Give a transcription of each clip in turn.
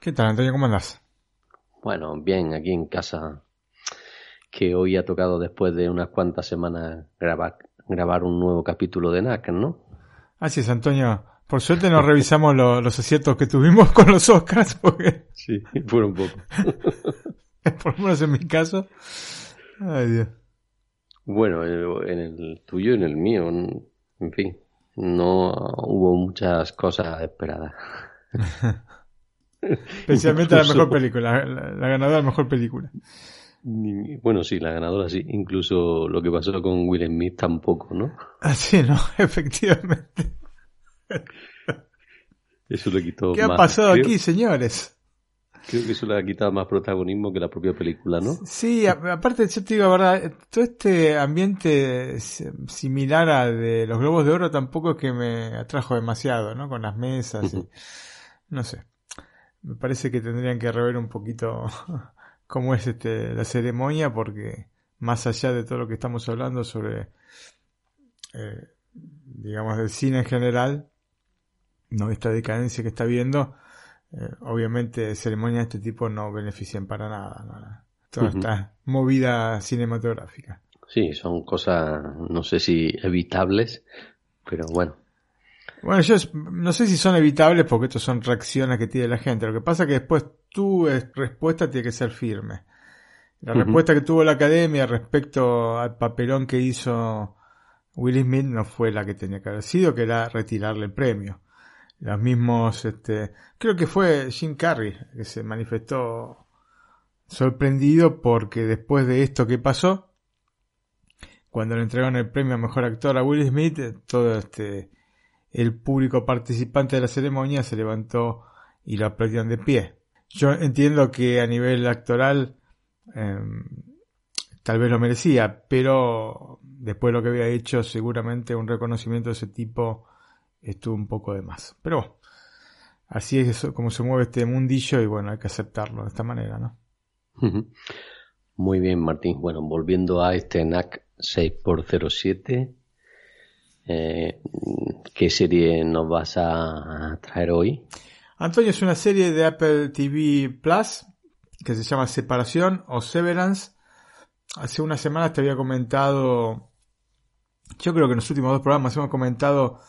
¿Qué tal, Antonio? ¿Cómo andas? Bueno, bien, aquí en casa, que hoy ha tocado después de unas cuantas semanas grabar, grabar un nuevo capítulo de NAC, ¿no? Así es, Antonio. Por suerte nos revisamos lo- los aciertos que tuvimos con los Oscars, porque Sí, fueron poco. por lo menos en mi caso. Ay, Dios. Bueno, en el tuyo y en el mío, en fin, no hubo muchas cosas esperadas. Especialmente la mejor película, la, la ganadora de la mejor película. Ni- Bueno, sí, la ganadora sí. Incluso lo que pasó con Will Smith tampoco, ¿no? Así, ¿no? Efectivamente. Eso le quitó ¿Qué ha pasado creo- aquí, señores? Creo que eso le ha quitado más protagonismo que la propia película, ¿no? Sí, a- aparte, yo te digo, la verdad, todo este ambiente similar a de los Globos de Oro tampoco es que me atrajo demasiado, ¿no? Con las mesas y, no sé. Me parece que tendrían que rever un poquito cómo es este la ceremonia porque más allá de todo lo que estamos hablando sobre eh, digamos del cine en general, no esta decadencia que está viendo, eh, obviamente ceremonias de este tipo no benefician para nada, ¿no? toda esta movida cinematográfica. Sí, son cosas, no sé si evitables, pero bueno. Bueno, yo no sé si son evitables porque estos son reacciones que tiene la gente. Lo que pasa es que después tu respuesta tiene que ser firme. La respuesta que tuvo la academia respecto al papelón que hizo Will Smith no fue la que tenía que haber sido, que era retirarle el premio. Los mismos, este, creo que fue Jim Carrey que se manifestó sorprendido porque después de esto que pasó, cuando le entregaron el premio a mejor actor a Will Smith, todo este, el público participante de la ceremonia se levantó y lo aplaudieron de pie. Yo entiendo que a nivel actoral em, tal vez lo merecía, pero después de lo que había hecho, seguramente un reconocimiento de ese tipo estuvo un poco de más. Pero así es como se mueve este mundillo y bueno, hay que aceptarlo de esta manera, ¿no? Muy bien, Martín. Bueno, volviendo a este NAC 6x07, eh, ¿qué serie nos vas a traer hoy? Antonio es una serie de Apple TV Plus que se llama Separación o Severance. Hace unas semanas te había comentado, yo creo que en los últimos dos programas hemos comentado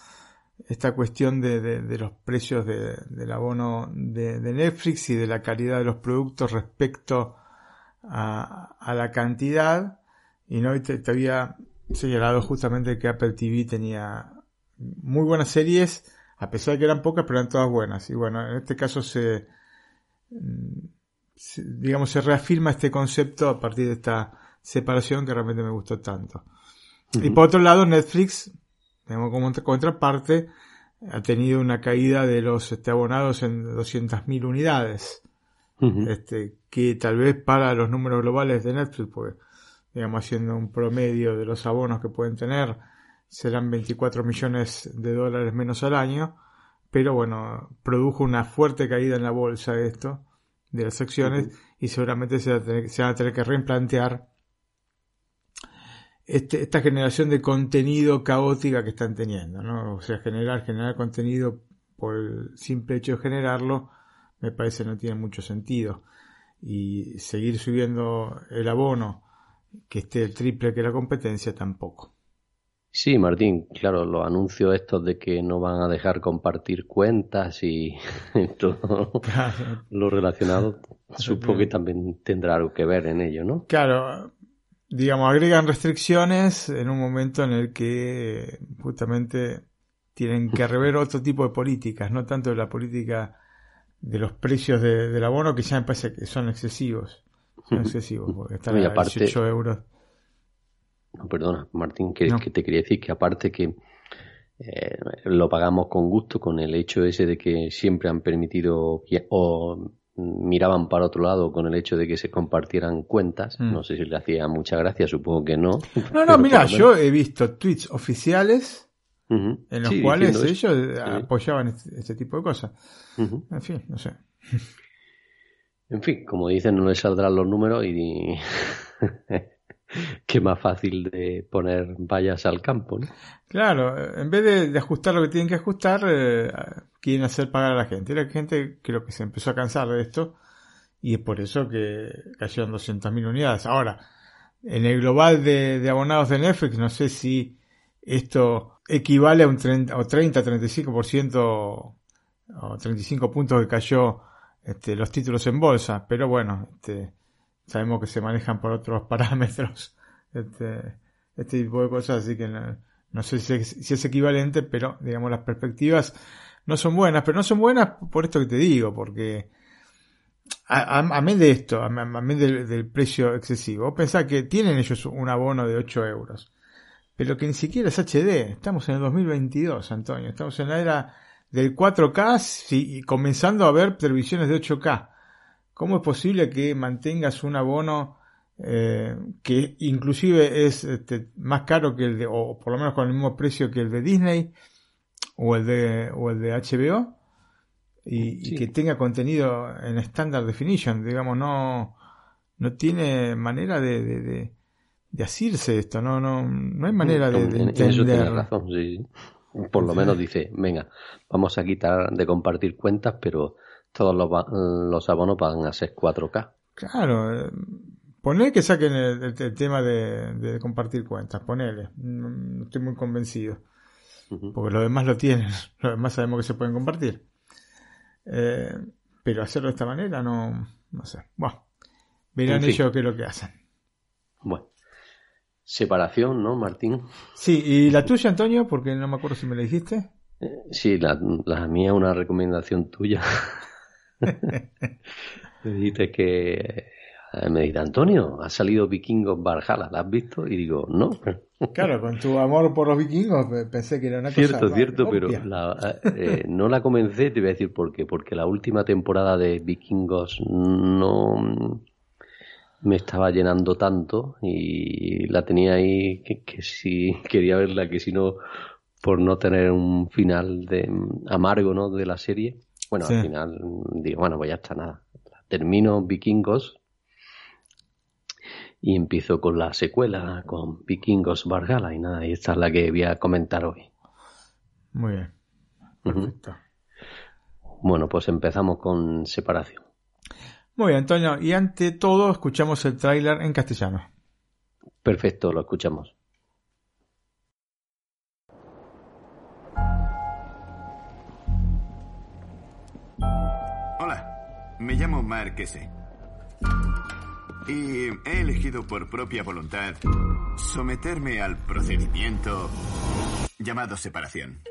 esta cuestión de, los precios de- del abono de, Netflix y de la calidad de los productos respecto a, la cantidad. Y no te había señalado justamente que Apple TV tenía muy buenas series, a pesar de que eran pocas, pero eran todas buenas. Y bueno, en este caso se, mm, se- digamos, se reafirma este concepto a partir de esta separación que realmente me gustó tanto. Y por otro lado, Netflix, digamos, como contraparte, ha tenido una caída de los este, abonados en 200.000 unidades. Este, que tal vez para los números globales de Netflix, pues, digamos, haciendo un promedio de los abonos que pueden tener, serán 24 millones de dólares menos al año, pero bueno, produjo una fuerte caída en la bolsa esto, de las acciones, y seguramente se, va a tener- se van a tener que replantear este- esta generación de contenido caótica que están teniendo, ¿no? O sea, generar, generar contenido por el simple hecho de generarlo, me parece no tiene mucho sentido. Y seguir subiendo el abono que esté el triple que la competencia tampoco. Sí, Martín, claro, los anuncios estos de que no van a dejar compartir cuentas y todo lo relacionado, supongo que también tendrá algo que ver en ello, ¿no? Claro, digamos, agregan restricciones en un momento en el que justamente tienen que rever otro tipo de políticas, no tanto la política de los precios del abono, que ya me parece que son excesivos. Son excesivos, porque están a 18 euros. No, perdona, Martín, que, que, te quería decir que aparte que eh, lo pagamos con gusto con el hecho ese de que siempre han permitido o miraban para otro lado con el hecho de que se compartieran cuentas. Mm. No sé si le hacía mucha gracia, supongo que no. No, no, mira, yo he visto tweets oficiales en los cuales ellos apoyaban este, este, tipo de cosas. En fin, no sé. En fin, como dicen, no les saldrán los números y qué más fácil de poner vallas al campo, ¿no? Claro, en vez de, ajustar lo que tienen que ajustar, eh, quieren hacer pagar a la gente. La gente creo que se empezó a cansar de esto y es por eso que cayeron 200.000 unidades. Ahora, en el global de, abonados de Netflix, no sé si esto equivale a un 30 o 30, 35% o 35 puntos que cayó este, los títulos en bolsa, pero bueno, este, sabemos que se manejan por otros parámetros este, este tipo de cosas, así que no, sé si es, equivalente, pero digamos las perspectivas no son buenas, pero no son buenas por esto que te digo, porque a, a, de esto, a, mí del, precio excesivo, pensá que tienen ellos un abono de 8 euros, pero que ni siquiera es HD, estamos en el 2022, Antonio, estamos en la era del 4K y comenzando a ver televisiones de 8K. ¿Cómo es posible que mantengas un abono eh, que inclusive es este, más caro que el de, o por lo menos con el mismo precio que el de Disney o el de, o el de HBO y, que tenga contenido en Standard Definition? Digamos, no, no tiene manera de, de, de, asirse esto, no, no, no hay manera de, entender. razón, Por lo menos dice, venga, vamos a quitar de compartir cuentas, pero todos los, los abonos van a ser 4K. Claro, eh, ponle que saquen el, tema de, compartir cuentas, ponele. No, estoy muy convencido. Porque los demás lo tienen, los demás sabemos que se pueden compartir. Eh, pero hacerlo de esta manera no, no sé. Bueno, verán ellos qué es lo que hacen. Bueno. Separación, ¿no, Martín? Sí, ¿y la tuya, Antonio? Porque no me acuerdo si me la dijiste. Eh, sí, la, la mía es una recomendación tuya. me dijiste que eh, me dijiste, Antonio, ha salido Vikingos Barjala, ¿la has visto? Y digo, no. Claro, con tu amor por los vikingos pensé que era una cierto, cosa. Cierto, cierto, pero eh, no la comencé, te voy a decir por qué. Porque la última temporada de Vikingos no me estaba llenando tanto y la tenía ahí que, que si quería verla, que si no, por no tener un final de amargo, ¿no? De la serie bueno, al final digo, bueno, pues ya está nada. Termino Vikingos y empiezo con la secuela, con Vikingos Vargala y nada, y esta es la que voy a comentar hoy. Muy bien. Perfecto. Bueno, pues empezamos con separación. Muy bien, Antonio. Y ante todo, escuchamos el tráiler en castellano. Perfecto, lo escuchamos. Me llamo Marquese. Y he elegido por propia voluntad someterme al procedimiento llamado separación.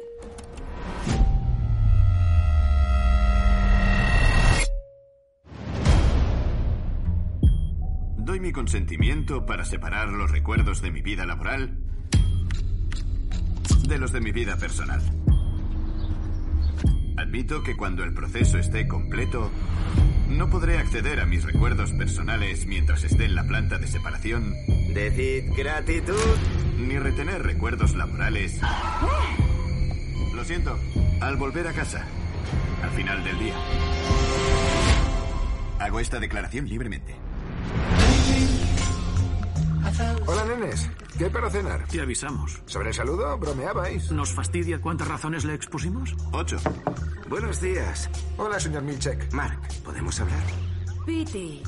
Doy mi consentimiento para separar los recuerdos de mi vida laboral de los de mi vida personal. Admito que cuando el proceso esté completo, no podré acceder a mis recuerdos personales mientras esté en la planta de separación. Decid gratitud. Ni retener recuerdos laborales. Lo siento, al volver a casa, al final del día. Hago esta declaración libremente. Hola, nenes. ¿Qué hay para cenar? Te avisamos. ¿Sobre el saludo? ¿Bromeabais? ¿Nos fastidia cuántas razones le expusimos? Ocho. Buenos días. Hola, señor Milchek. Mark, ¿podemos hablar? Piti,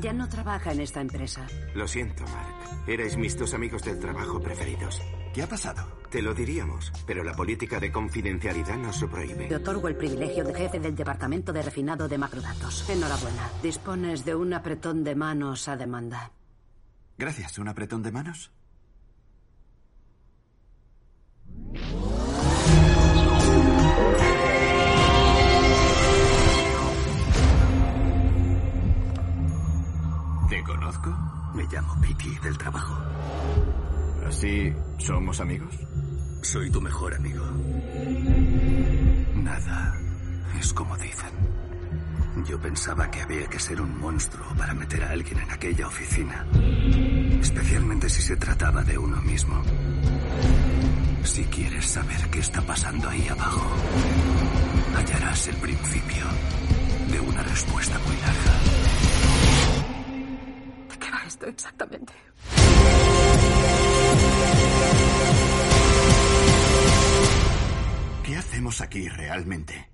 Ya no trabaja en esta empresa. Lo siento, Mark. Erais mis dos amigos del trabajo preferidos. ¿Qué ha pasado? Te lo diríamos, pero la política de confidencialidad nos lo prohíbe. Te otorgo el privilegio de jefe del departamento de refinado de macrodatos. Enhorabuena. Dispones de un apretón de manos a demanda. Gracias. ¿Un apretón de manos? ¿Te conozco? Me llamo Piki del trabajo. ¿Así somos amigos? Soy tu mejor amigo. Nada es como dicen. Yo pensaba que había que ser un monstruo para meter a alguien en aquella oficina. Especialmente si se trataba de uno mismo. Si quieres saber qué está pasando ahí abajo, hallarás el principio de una respuesta muy larga. ¿De qué va esto exactamente? ¿Qué hacemos aquí realmente?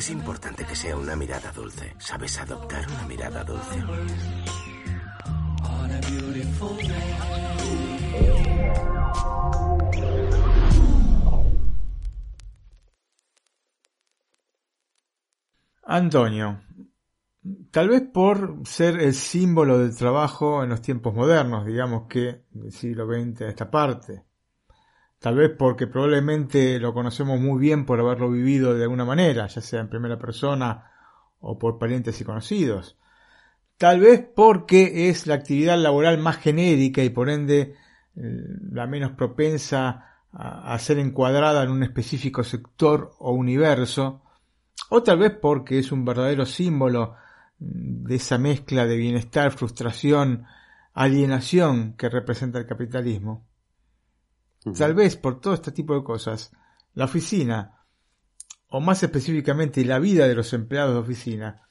Es importante que sea una mirada dulce. ¿Sabes adoptar una mirada dulce? Antonio, tal vez por ser el símbolo del trabajo en los tiempos modernos, digamos que del siglo XX a esta parte. Tal vez porque probablemente lo conocemos muy bien por haberlo vivido de alguna manera, ya sea en primera persona o por parientes y conocidos. Tal vez porque es la actividad laboral más genérica y por ende la menos propensa a, ser encuadrada en un específico sector o universo, o tal vez porque es un verdadero símbolo de esa mezcla de bienestar, frustración, alienación que representa el capitalismo. Tal vez por todo este tipo de cosas, la oficina, o más específicamente la vida de los empleados de oficina,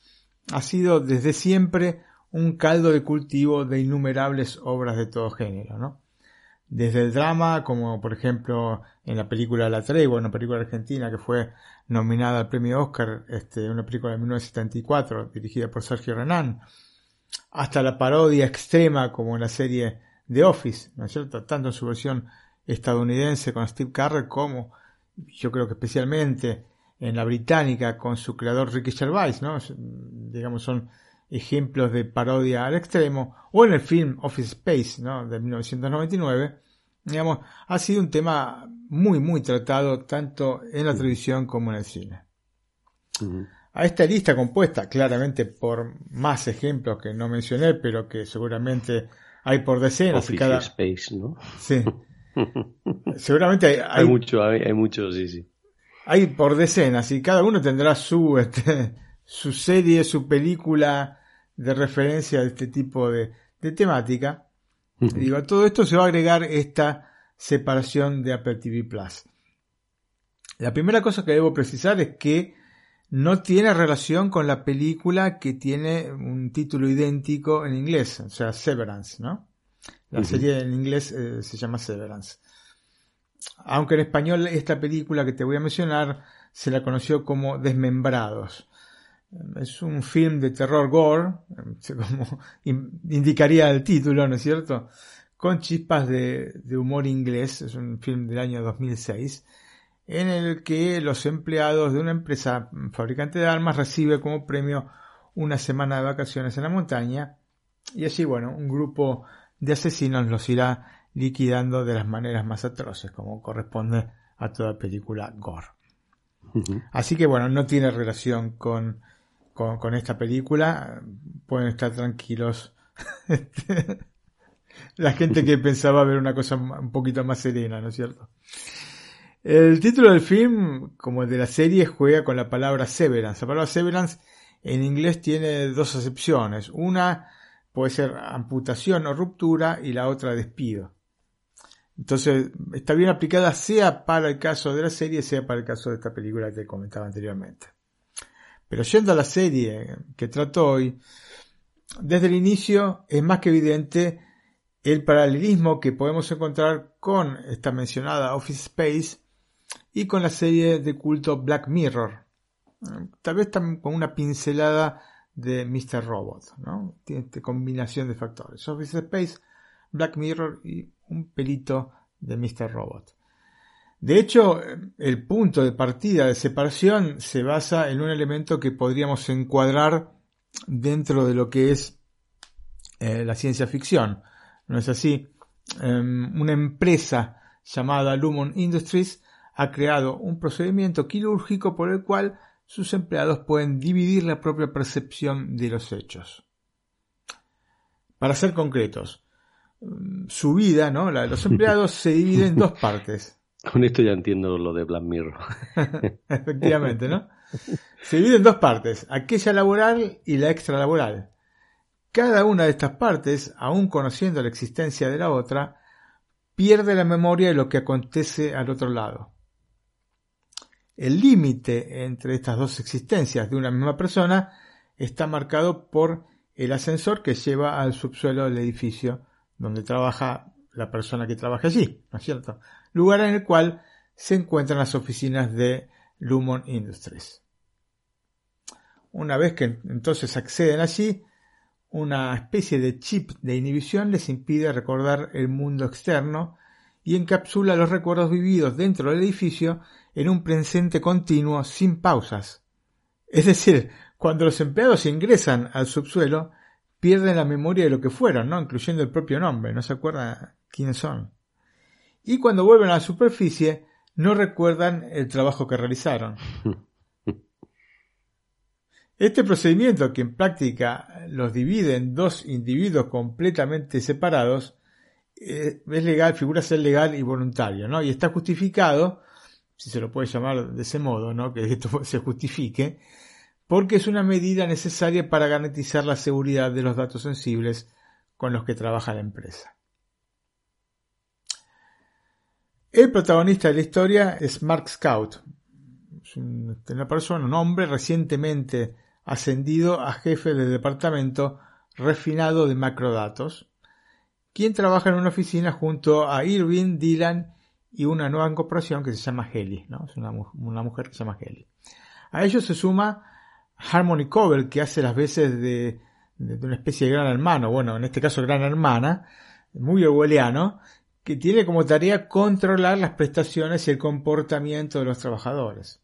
ha sido desde siempre un caldo de cultivo de innumerables obras de todo género, ¿no? Desde el drama, como por ejemplo en la película La Tregua, una película argentina que fue nominada al premio Oscar, este, una película de 1974 dirigida por Sergio Renan, hasta la parodia extrema como en la serie The Office, ¿no es cierto? Tanto en su versión estadounidense con Steve Carell como yo creo que especialmente en la británica con su creador Ricky Gervais, ¿no? Digamos, son ejemplos de parodia al extremo, o en el film Office Space, ¿no? De 1999, digamos, ha sido un tema muy, muy tratado tanto en la televisión como en el cine. A esta lista compuesta claramente por más ejemplos que no mencioné, pero que seguramente hay por decenas. Office cada... Space, ¿no? Sí. Seguramente hay, hay, mucho, hay, hay mucho, sí, sí. Hay por decenas y cada uno tendrá su, este, su serie, su película de referencia de este tipo de, de temática. Digo, a todo esto se va a agregar esta separación de Apple TV Plus. La primera cosa que debo precisar es que no tiene relación con la película que tiene un título idéntico en inglés, o sea, Severance, ¿no? La serie en inglés eh, se llama Severance. Aunque en español esta película que te voy a mencionar se la conoció como Desmembrados. Es un film de terror gore, como indicaría el título, ¿no es cierto? Con chispas de, de humor inglés. Es un film del año 2006 en el que los empleados de una empresa fabricante de armas recibe como premio una semana de vacaciones en la montaña y allí, bueno, un grupo de asesinos los irá liquidando de las maneras más atroces, como corresponde a toda película gore. Así que bueno, no tiene relación con, con, esta película, pueden estar tranquilos. La gente que pensaba ver una cosa un poquito más serena, ¿no es cierto? El título del film, como el de la serie, juega con la palabra severance. La palabra severance en inglés tiene dos acepciones. Una puede ser amputación o ruptura y la otra despido. Entonces, está bien aplicada sea para el caso de la serie, sea para el caso de esta película que comentaba anteriormente. Pero yendo a la serie que trato hoy, desde el inicio es más que evidente el paralelismo que podemos encontrar con esta mencionada Office Space y con la serie de culto Black Mirror. tal vez con una pincelada de Mr. Robot, ¿no? Tiene esta combinación de factores. Office Space, Black Mirror y un pelito de Mr. Robot. De hecho, el punto de partida de separación se basa en un elemento que podríamos encuadrar dentro de lo que es eh, la ciencia ficción. ¿No es así? Em, una empresa llamada Lumon Industries ha creado un procedimiento quirúrgico por el cual sus empleados pueden dividir la propia percepción de los hechos. Para ser concretos, mm, su vida, ¿no? La de los empleados se divide en dos partes. Con esto ya entiendo lo de Black Mirror. Efectivamente, ¿no? Se divide en dos partes, aquella laboral y la extralaboral. Cada una de estas partes, aun conociendo la existencia de la otra, pierde la memoria de lo que acontece al otro lado. El límite entre estas dos existencias de una misma persona está marcado por el ascensor que lleva al subsuelo del edificio donde trabaja la persona que trabaja allí, ¿no es cierto? Lugar en el cual se encuentran las oficinas de Lumon Industries. Una vez que entonces acceden allí, una especie de chip de inhibición les impide recordar el mundo externo y encapsula los recuerdos vividos dentro del edificio en un presente continuo sin pausas. Es decir, cuando los empleados ingresan al subsuelo, pierden la memoria de lo que fueron, ¿no? incluyendo el propio nombre, no se acuerdan quiénes son. Y cuando vuelven a la superficie, no recuerdan el trabajo que realizaron. Este procedimiento, que en práctica los divide en dos individuos completamente separados, es legal, figura ser legal y voluntario, ¿no? Y está justificado si se lo puede llamar de ese modo, ¿no? que esto se justifique, porque es una medida necesaria para garantizar la seguridad de los datos sensibles con los que trabaja la empresa. El protagonista de la historia es Mark Scout, es una persona, un hombre recientemente ascendido a jefe del departamento refinado de macrodatos, quien trabaja en una oficina junto a Irving, Dylan y una nueva incorporación que se llama Heli, ¿no? Es una, mujer que se llama Heli. A ello se suma Harmony Cobble, que hace las veces de, una especie de gran hermano, bueno, en este caso gran hermana, muy orwelliano, que tiene como tarea controlar las prestaciones y el comportamiento de los trabajadores.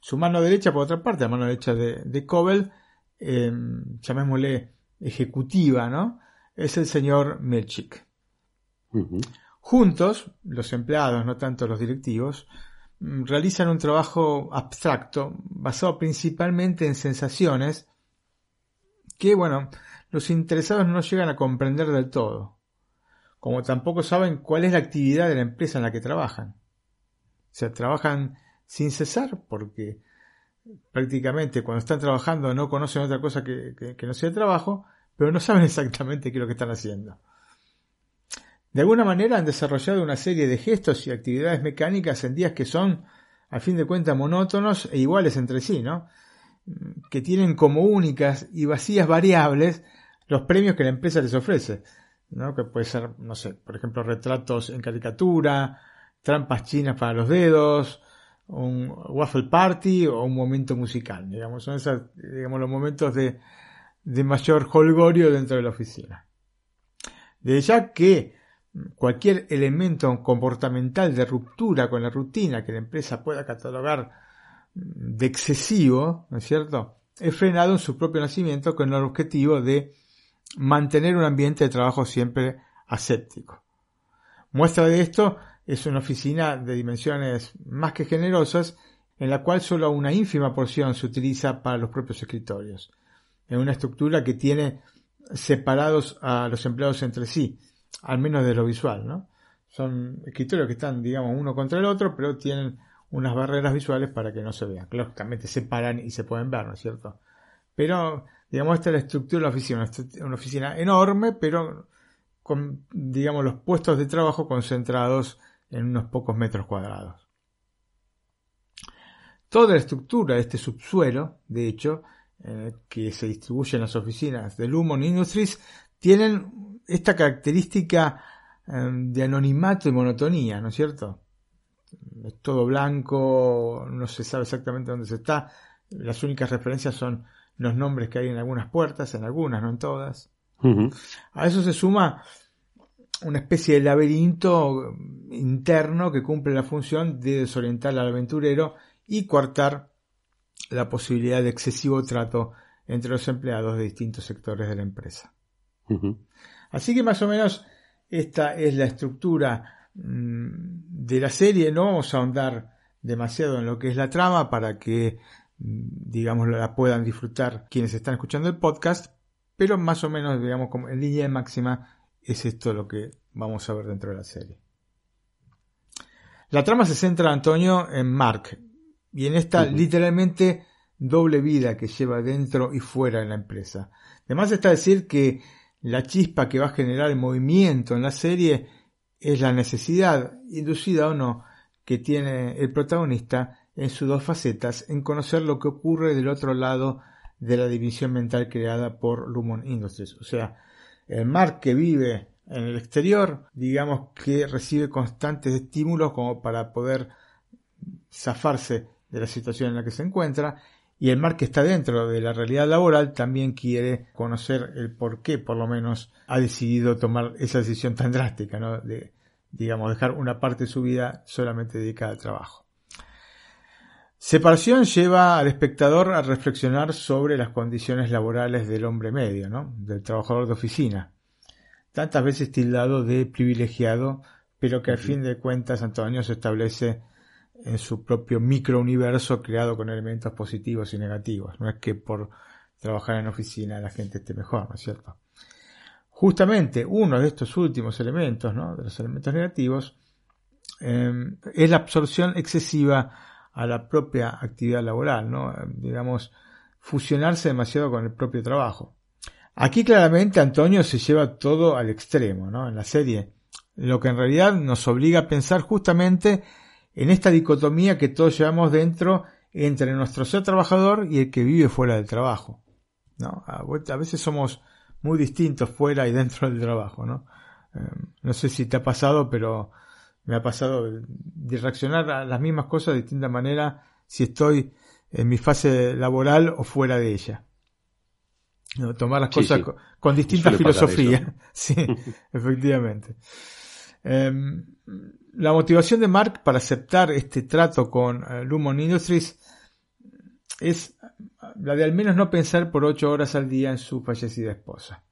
Su mano derecha, por otra parte, la mano derecha de, de Cobble, em, llamémosle ejecutiva, ¿no? Es el señor Melchik. Juntos, los empleados, no tanto los directivos, mm, realizan un trabajo abstracto basado principalmente en sensaciones que, bueno, los interesados no llegan a comprender del todo, como tampoco saben cuál es la actividad de la empresa en la que trabajan. O sea, trabajan sin cesar porque prácticamente cuando están trabajando no conocen otra cosa que, que no sea el trabajo, pero no saben exactamente qué es lo que están haciendo. De alguna manera han desarrollado una serie de gestos y actividades mecánicas en días que son, a fin de cuentas, monótonos e iguales entre sí, ¿no? Que tienen como únicas y vacías variables los premios que la empresa les ofrece, ¿no? Que puede ser, no sé, por ejemplo, retratos en caricatura, trampas chinas para los dedos, un waffle party o un momento musical, digamos, son esos, digamos, los momentos de, de mayor holgorio dentro de la oficina. De ya que cualquier elemento comportamental de ruptura con la rutina que la empresa pueda catalogar de excesivo, ¿no es cierto?, es frenado en su propio nacimiento con el objetivo de mantener un ambiente de trabajo siempre aséptico. Muestra de esto es una oficina de dimensiones más que generosas en la cual solo una ínfima porción se utiliza para los propios escritorios, en una estructura que tiene separados a los empleados entre sí, al menos de lo visual, ¿no? Son escritorios que están, digamos, uno contra el otro, pero tienen unas barreras visuales para que no se vean. Lógicamente se paran y se pueden ver, ¿no es cierto? Pero, digamos, esta es la estructura de la oficina, una oficina enorme, pero con, digamos, los puestos de trabajo concentrados en unos pocos metros cuadrados. Toda la estructura de este subsuelo, de hecho, eh, que se distribuye en las oficinas de Lumon Industries, tienen esta característica em, de anonimato y monotonía, ¿no es cierto? Es todo blanco, no se sabe exactamente dónde se está, Las únicas referencias son los nombres que hay en algunas puertas, en algunas, no en todas. A eso se suma una especie de laberinto interno que cumple la función de desorientar al aventurero y coartar la posibilidad de excesivo trato entre los empleados de distintos sectores de la empresa. Así que más o menos esta es la estructura mm, de la serie. No vamos a ahondar demasiado en lo que es la trama para que, mm, digamos, la puedan disfrutar quienes están escuchando el podcast, pero más o menos, digamos, como en línea máxima es esto lo que vamos a ver dentro de la serie. La trama se centra, Antonio, en Mark y en esta literalmente doble vida que lleva dentro y fuera de la empresa. Además está decir que la chispa que va a generar el movimiento en la serie es la necesidad, inducida o no, que tiene el protagonista en sus dos facetas en conocer lo que ocurre del otro lado de la división mental creada por Lumon Industries. O sea, el Mark que vive en el exterior, digamos que recibe constantes estímulos como para poder zafarse de la situación en la que se encuentra y el Mark que está dentro de la realidad laboral también quiere conocer el por qué por lo menos ha decidido tomar esa decisión tan drástica, ¿no? De, digamos, dejar una parte de su vida solamente dedicada al trabajo. Separación lleva al espectador a reflexionar sobre las condiciones laborales del hombre medio, ¿no? del trabajador de oficina, tantas veces tildado de privilegiado, pero que al fin de cuentas Antonio se establece en su propio microuniverso creado con elementos positivos y negativos. No es que por trabajar en oficina la gente esté mejor, ¿no es cierto? Justamente uno de estos últimos elementos, ¿no? de los elementos negativos, em, es la absorción excesiva a la propia actividad laboral, ¿no? digamos, fusionarse demasiado con el propio trabajo. Aquí claramente Antonio se lleva todo al extremo, ¿no? En la serie, lo que en realidad nos obliga a pensar justamente en esta dicotomía que todos llevamos dentro entre nuestro ser trabajador y el que vive fuera del trabajo. ¿no? A, veces somos muy distintos fuera y dentro del trabajo. ¿no? Em, no sé si te ha pasado, pero me ha pasado de reaccionar a las mismas cosas de distinta manera si estoy en mi fase laboral o fuera de ella. ¿no? Tomar las cosas Con, distintas filosofías. sí, efectivamente. Em, la motivación de Mark para aceptar este trato con eh, Lumon Industries es la de al menos no pensar por ocho horas al día en su fallecida esposa.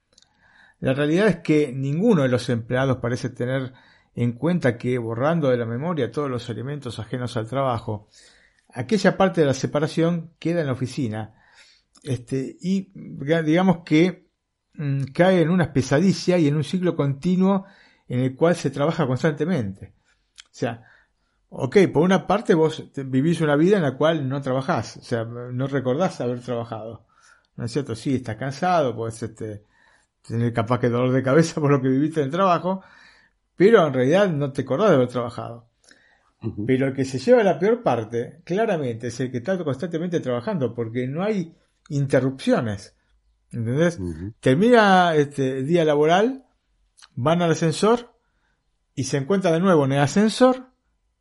La realidad es que ninguno de los empleados parece tener en cuenta que, borrando de la memoria todos los elementos ajenos al trabajo, aquella parte de la separación queda en la oficina, este, y digamos que mm, cae en una pesadilla y en un ciclo continuo en el cual se trabaja constantemente. O sea, ok, por una parte vos vivís una vida en la cual no trabajás, o sea, no recordás haber trabajado. ¿No es cierto? Sí, estás cansado, puedes este, tener capaz que dolor de cabeza por lo que viviste en el trabajo, pero en realidad no te acordás de haber trabajado. Pero el que se lleva la peor parte, claramente, es el que está constantemente trabajando, porque no hay interrupciones. ¿Entendés? Termina este día laboral, van al ascensor, y se encuentra de nuevo en el ascensor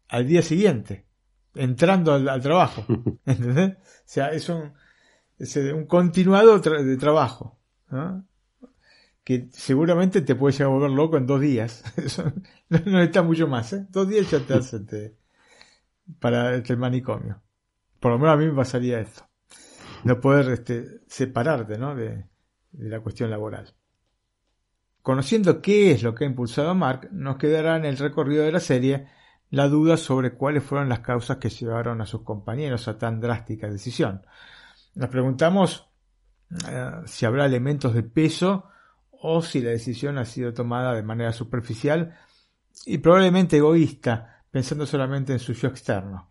al día siguiente, entrando al, trabajo. ¿Entendés? O sea, es un, es un continuado de trabajo. Que seguramente te puede llegar a volver loco en dos días. no, está mucho más. ¿eh? Dos días ya te hace para el manicomio. Por lo menos a mí me pasaría esto. No poder este, separarte ¿no? de la cuestión laboral. Conociendo qué es lo que ha impulsado a Mark, nos quedará en el recorrido de la serie la duda sobre cuáles fueron las causas que llevaron a sus compañeros a tan drástica decisión. Nos preguntamos eh, si habrá elementos de peso o si la decisión ha sido tomada de manera superficial y probablemente egoísta, pensando solamente en su yo externo,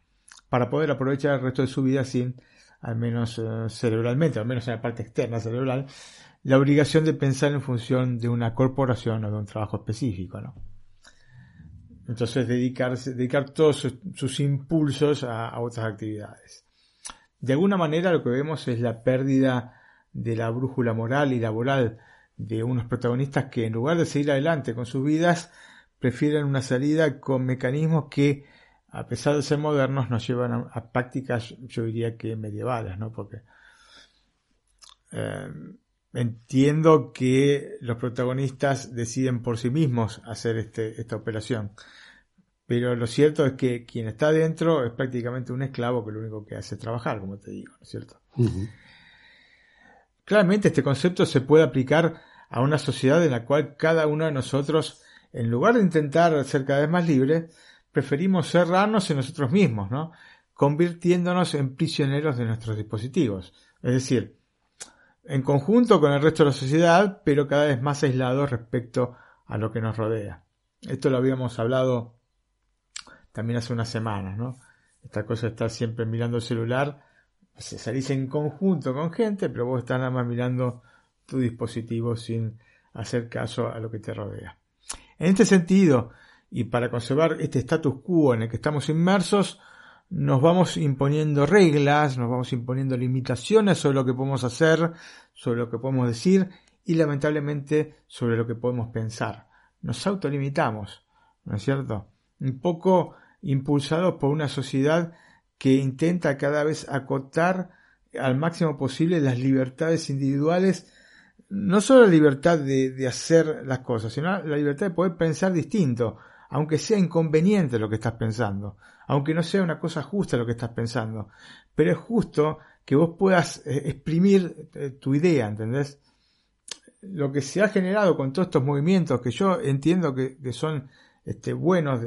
para poder aprovechar el resto de su vida sin, al menos eh, cerebralmente, al menos en la parte externa cerebral, la obligación de pensar en función de una corporación o de un trabajo específico, ¿no? Entonces dedicarse, dedicar todos sus, impulsos a, otras actividades. De alguna manera lo que vemos es la pérdida de la brújula moral y laboral de unos protagonistas que en lugar de seguir adelante con sus vidas, prefieren una salida con mecanismos que a pesar de ser modernos, nos llevan a, prácticas, yo diría que medievales, ¿no? Porque eh, entiendo que los protagonistas deciden por sí mismos hacer este, esta operación. Pero lo cierto es que quien está dentro es prácticamente un esclavo que lo único que hace es trabajar, como te digo, ¿no es cierto? Claramente este concepto se puede aplicar a una sociedad en la cual cada uno de nosotros, en lugar de intentar ser cada vez más libre, preferimos cerrarnos en nosotros mismos, ¿no? convirtiéndonos en prisioneros de nuestros dispositivos. Es decir, en conjunto con el resto de la sociedad, pero cada vez más aislados respecto a lo que nos rodea. Esto lo habíamos hablado también hace unas semanas, ¿no? Esta cosa de estar siempre mirando el celular, salís en conjunto con gente, pero vos estás nada más mirando tu dispositivo sin hacer caso a lo que te rodea. En este sentido, y para conservar este status quo en el que estamos inmersos, nos vamos imponiendo reglas, nos vamos imponiendo limitaciones sobre lo que podemos hacer, sobre lo que podemos decir y lamentablemente sobre lo que podemos pensar. Nos autolimitamos, ¿no es cierto? Un poco impulsados por una sociedad que intenta cada vez acotar al máximo posible las libertades individuales, no solo la libertad de, de hacer las cosas, sino la libertad de poder pensar distinto, aunque sea inconveniente lo que estás pensando, aunque no sea una cosa justa lo que estás pensando, pero es justo que vos puedas eh, exprimir eh, tu idea, ¿entendés? Lo que se ha generado con todos estos movimientos, que yo entiendo que, son este, buenos,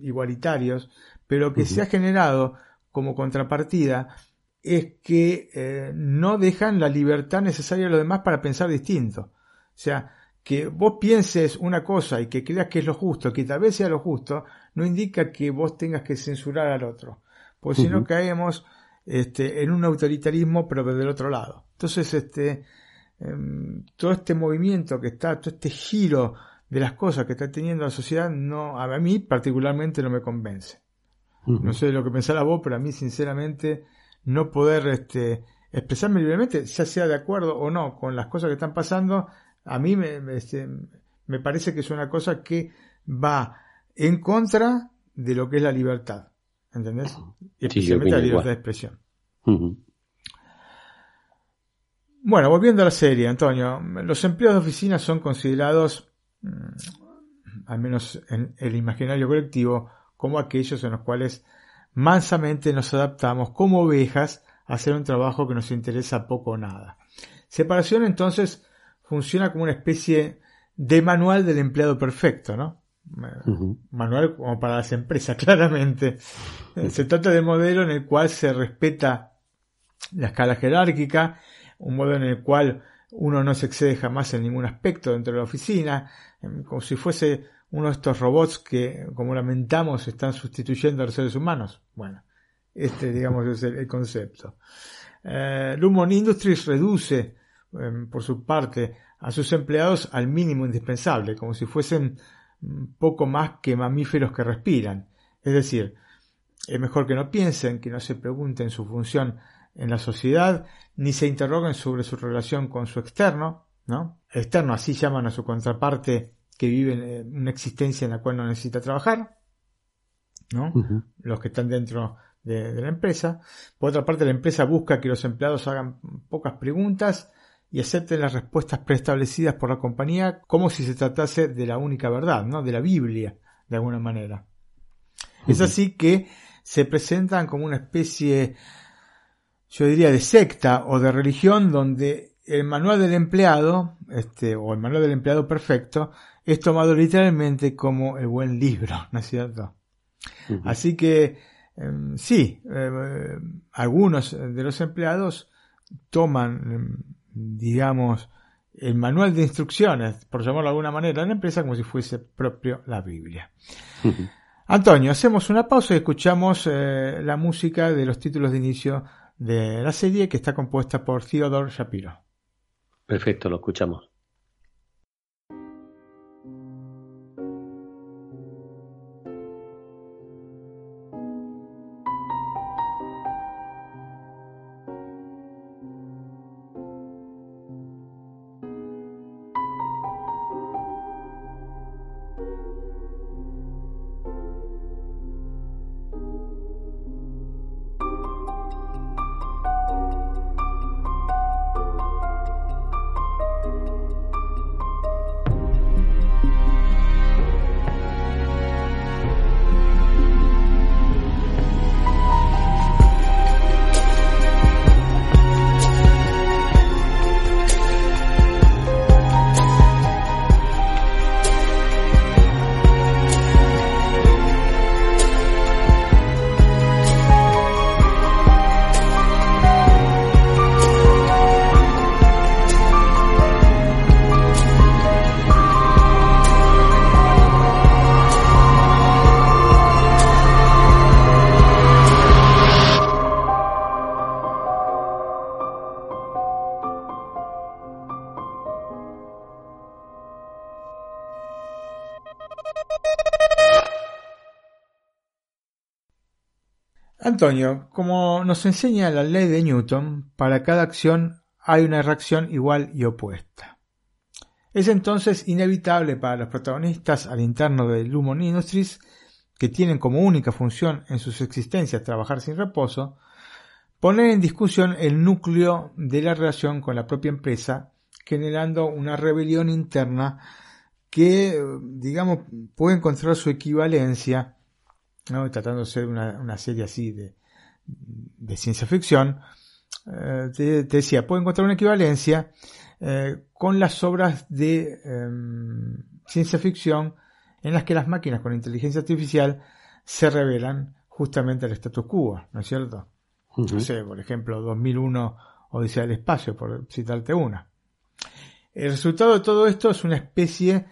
igualitarios, pero que se ha generado como contrapartida es que eh, no dejan la libertad necesaria a los demás para pensar distinto. O sea, que vos pienses una cosa y que creas que es lo justo, que tal vez sea lo justo, no indica que vos tengas que censurar al otro. Porque si no caemos este, en un autoritarismo, pero del otro lado. Entonces, este, em, todo este movimiento que está, todo este giro de las cosas que está teniendo la sociedad, no, a mí particularmente no me convence. No sé lo que pensará vos, pero a mí sinceramente no poder este, expresarme libremente, ya sea de acuerdo o no con las cosas que están pasando, a mí me, este, me parece que es una cosa que va en contra de lo que es la libertad. ¿Entendés? Especialmente la libertad de expresión. Bueno, volviendo a la serie, Antonio, los empleados de oficina son considerados, mm, al menos en el imaginario colectivo, como aquellos en los cuales mansamente nos adaptamos como ovejas a hacer un trabajo que nos interesa poco o nada. Separación entonces funciona como una especie de manual del empleado perfecto, ¿no? Manual como para las empresas, claramente. Se trata de modelo en el cual se respeta la escala jerárquica, un modelo en el cual uno no se excede jamás en ningún aspecto dentro de la oficina, em, como si fuese uno de estos robots que, como lamentamos, están sustituyendo a los seres humanos. Bueno, este, digamos, es el, concepto. Eh, Lumon Industries reduce por su parte, a sus empleados al mínimo indispensable, como si fuesen poco más que mamíferos que respiran. Es decir, es mejor que no piensen, que no se pregunten su función en la sociedad, ni se interroguen sobre su relación con su externo, ¿no? externo así llaman a su contraparte que vive una existencia en la cual no necesita trabajar, ¿no? Los que están dentro de, de, la empresa. Por otra parte, la empresa busca que los empleados hagan pocas preguntas y acepten las respuestas preestablecidas por la compañía como si se tratase de la única verdad, ¿no? De la Biblia, de alguna manera. Es así que se presentan como una especie, yo diría, de secta o de religión donde el manual del empleado, este, o el manual del empleado perfecto, es tomado literalmente como el buen libro, ¿no es cierto? Así que, em, sí, em, algunos de los empleados toman em, digamos, el manual de instrucciones, por llamarlo de alguna manera, en la empresa como si fuese propio la Biblia. Antonio, hacemos una pausa y escuchamos eh, la música de los títulos de inicio de la serie que está compuesta por Theodore Shapiro. Perfecto, lo escuchamos. Antonio, como nos enseña la ley de Newton, para cada acción hay una reacción igual y opuesta. Es entonces inevitable para los protagonistas al interno de Lumon Industries, que tienen como única función en sus existencias trabajar sin reposo, poner en discusión el núcleo de la relación con la propia empresa, generando una rebelión interna que, digamos, puede encontrar su equivalencia, ¿no? tratando de ser una, serie así de, de ciencia ficción, eh, te, decía, puede encontrar una equivalencia eh, con las obras de em, ciencia ficción en las que las máquinas con inteligencia artificial se revelan justamente al status quo, ¿no es cierto? No sé, por ejemplo, 2001 Odisea del Espacio, por citarte una. El resultado de todo esto es una especie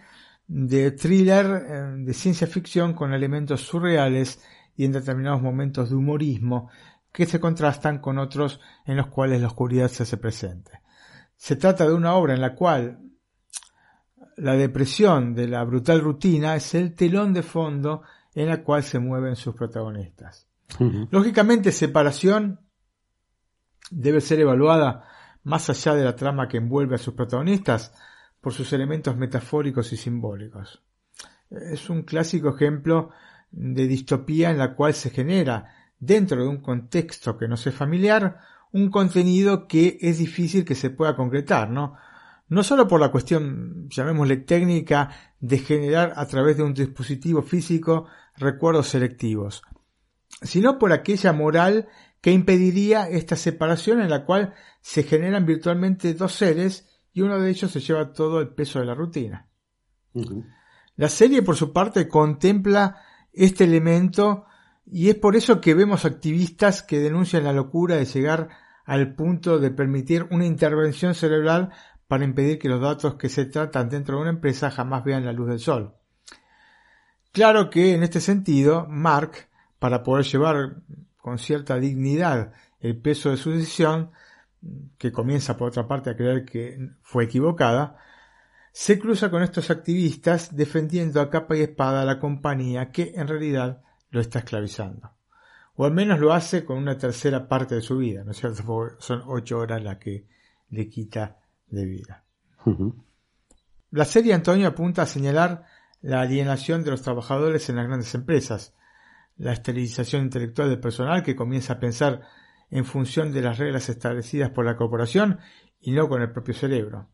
de thriller em, de ciencia ficción con elementos surreales y en determinados momentos de humorismo que se contrastan con otros en los cuales la oscuridad se hace presente. Se trata de una obra en la cual la depresión de la brutal rutina es el telón de fondo en la cual se mueven sus protagonistas. Lógicamente, separación debe ser evaluada más allá de la trama que envuelve a sus protagonistas por sus elementos metafóricos y simbólicos. Es un clásico ejemplo de distopía en la cual se genera dentro de un contexto que no es familiar, un contenido que es difícil que se pueda concretar, ¿no? No solo por la cuestión, llamémosle técnica, de generar a través de un dispositivo físico recuerdos selectivos, sino por aquella moral que impediría esta separación en la cual se generan virtualmente dos seres y uno de ellos se lleva todo el peso de la rutina. La serie, por su parte, contempla este elemento y es por eso que vemos activistas que denuncian la locura de llegar al punto de permitir una intervención cerebral para impedir que los datos que se tratan dentro de una empresa jamás vean la luz del sol. Claro que en este sentido, Mark, para poder llevar con cierta dignidad el peso de su decisión, que comienza por otra parte a creer que fue equivocada, se cruza con estos activistas defendiendo a capa y espada a la compañía que en realidad lo está esclavizando. O al menos lo hace con una tercera parte de su vida, ¿no es cierto? Porque son ocho horas las que le quita de vida. La serie Antonio apunta a señalar la alienación de los trabajadores en las grandes empresas, la esterilización intelectual del personal que comienza a pensar en función de las reglas establecidas por la corporación y no con el propio cerebro.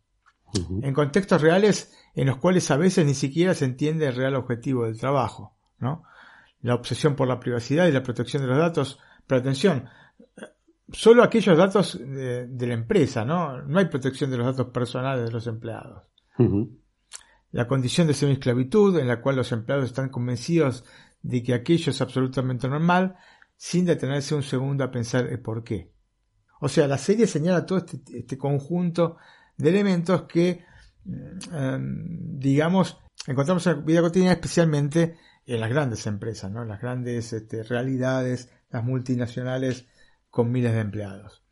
En contextos reales en los cuales a veces ni siquiera se entiende el real objetivo del trabajo, ¿no? la obsesión por la privacidad y la protección de los datos, pero atención, solo aquellos datos de, la empresa, ¿no? No hay protección de los datos personales de los empleados. La condición de semi-esclavitud en la cual los empleados están convencidos de que aquello es absolutamente normal, sin detenerse un segundo a pensar el por qué. O sea, la serie señala todo este, este conjunto de elementos que, mm, em, digamos, encontramos en la vida cotidiana especialmente en las grandes empresas, ¿no? las grandes este, realidades, las multinacionales con miles de empleados.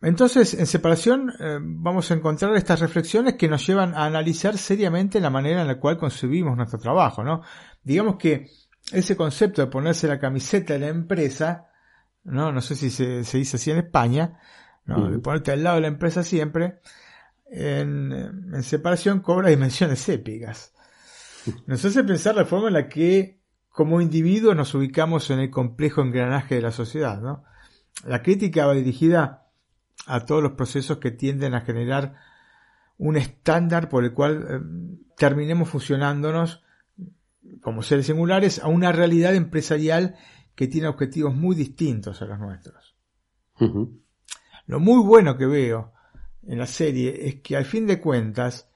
Entonces, en separación eh, vamos a encontrar estas reflexiones que nos llevan a analizar seriamente la manera en la cual concebimos nuestro trabajo, ¿no? Digamos que ese concepto de ponerse la camiseta de la empresa, ¿no? No sé si se, dice así en España, ¿no? De ponerte al lado de la empresa siempre, en, en separación cobra dimensiones épicas. Nos hace pensar la forma en la que como individuos nos ubicamos en el complejo engranaje de la sociedad. ¿no? La crítica va dirigida a todos los procesos que tienden a generar un estándar por el cual eh, terminemos fusionándonos como seres singulares a una realidad empresarial que tiene objetivos muy distintos a los nuestros. Lo muy bueno que veo en la serie es que al fin de cuentas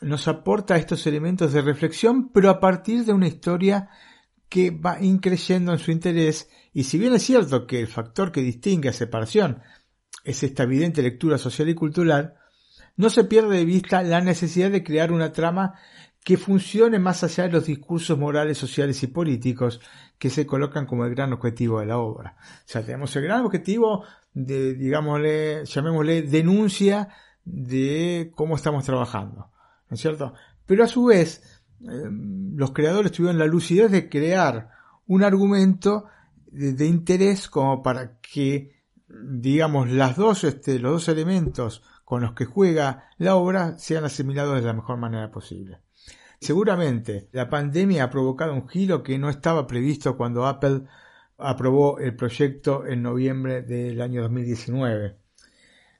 nos aporta estos elementos de reflexión, pero a partir de una historia que va increyendo en su interés, y si bien es cierto que el factor que distingue a separación es esta evidente lectura social y cultural, no se pierde de vista la necesidad de crear una trama que funcione más allá de los discursos morales, sociales y políticos que se colocan como el gran objetivo de la obra. O sea, tenemos el gran objetivo de, digámosle, llamémosle, denuncia de cómo estamos trabajando. ¿no es cierto? Pero a su vez, eh, los creadores tuvieron la lucidez de crear un argumento de, interés como para que, digamos, las dos, este, los dos elementos con los que juega la obra sean asimilados de la mejor manera posible. Seguramente la pandemia ha provocado un giro que no estaba previsto cuando Apple aprobó el proyecto en noviembre del año 2019.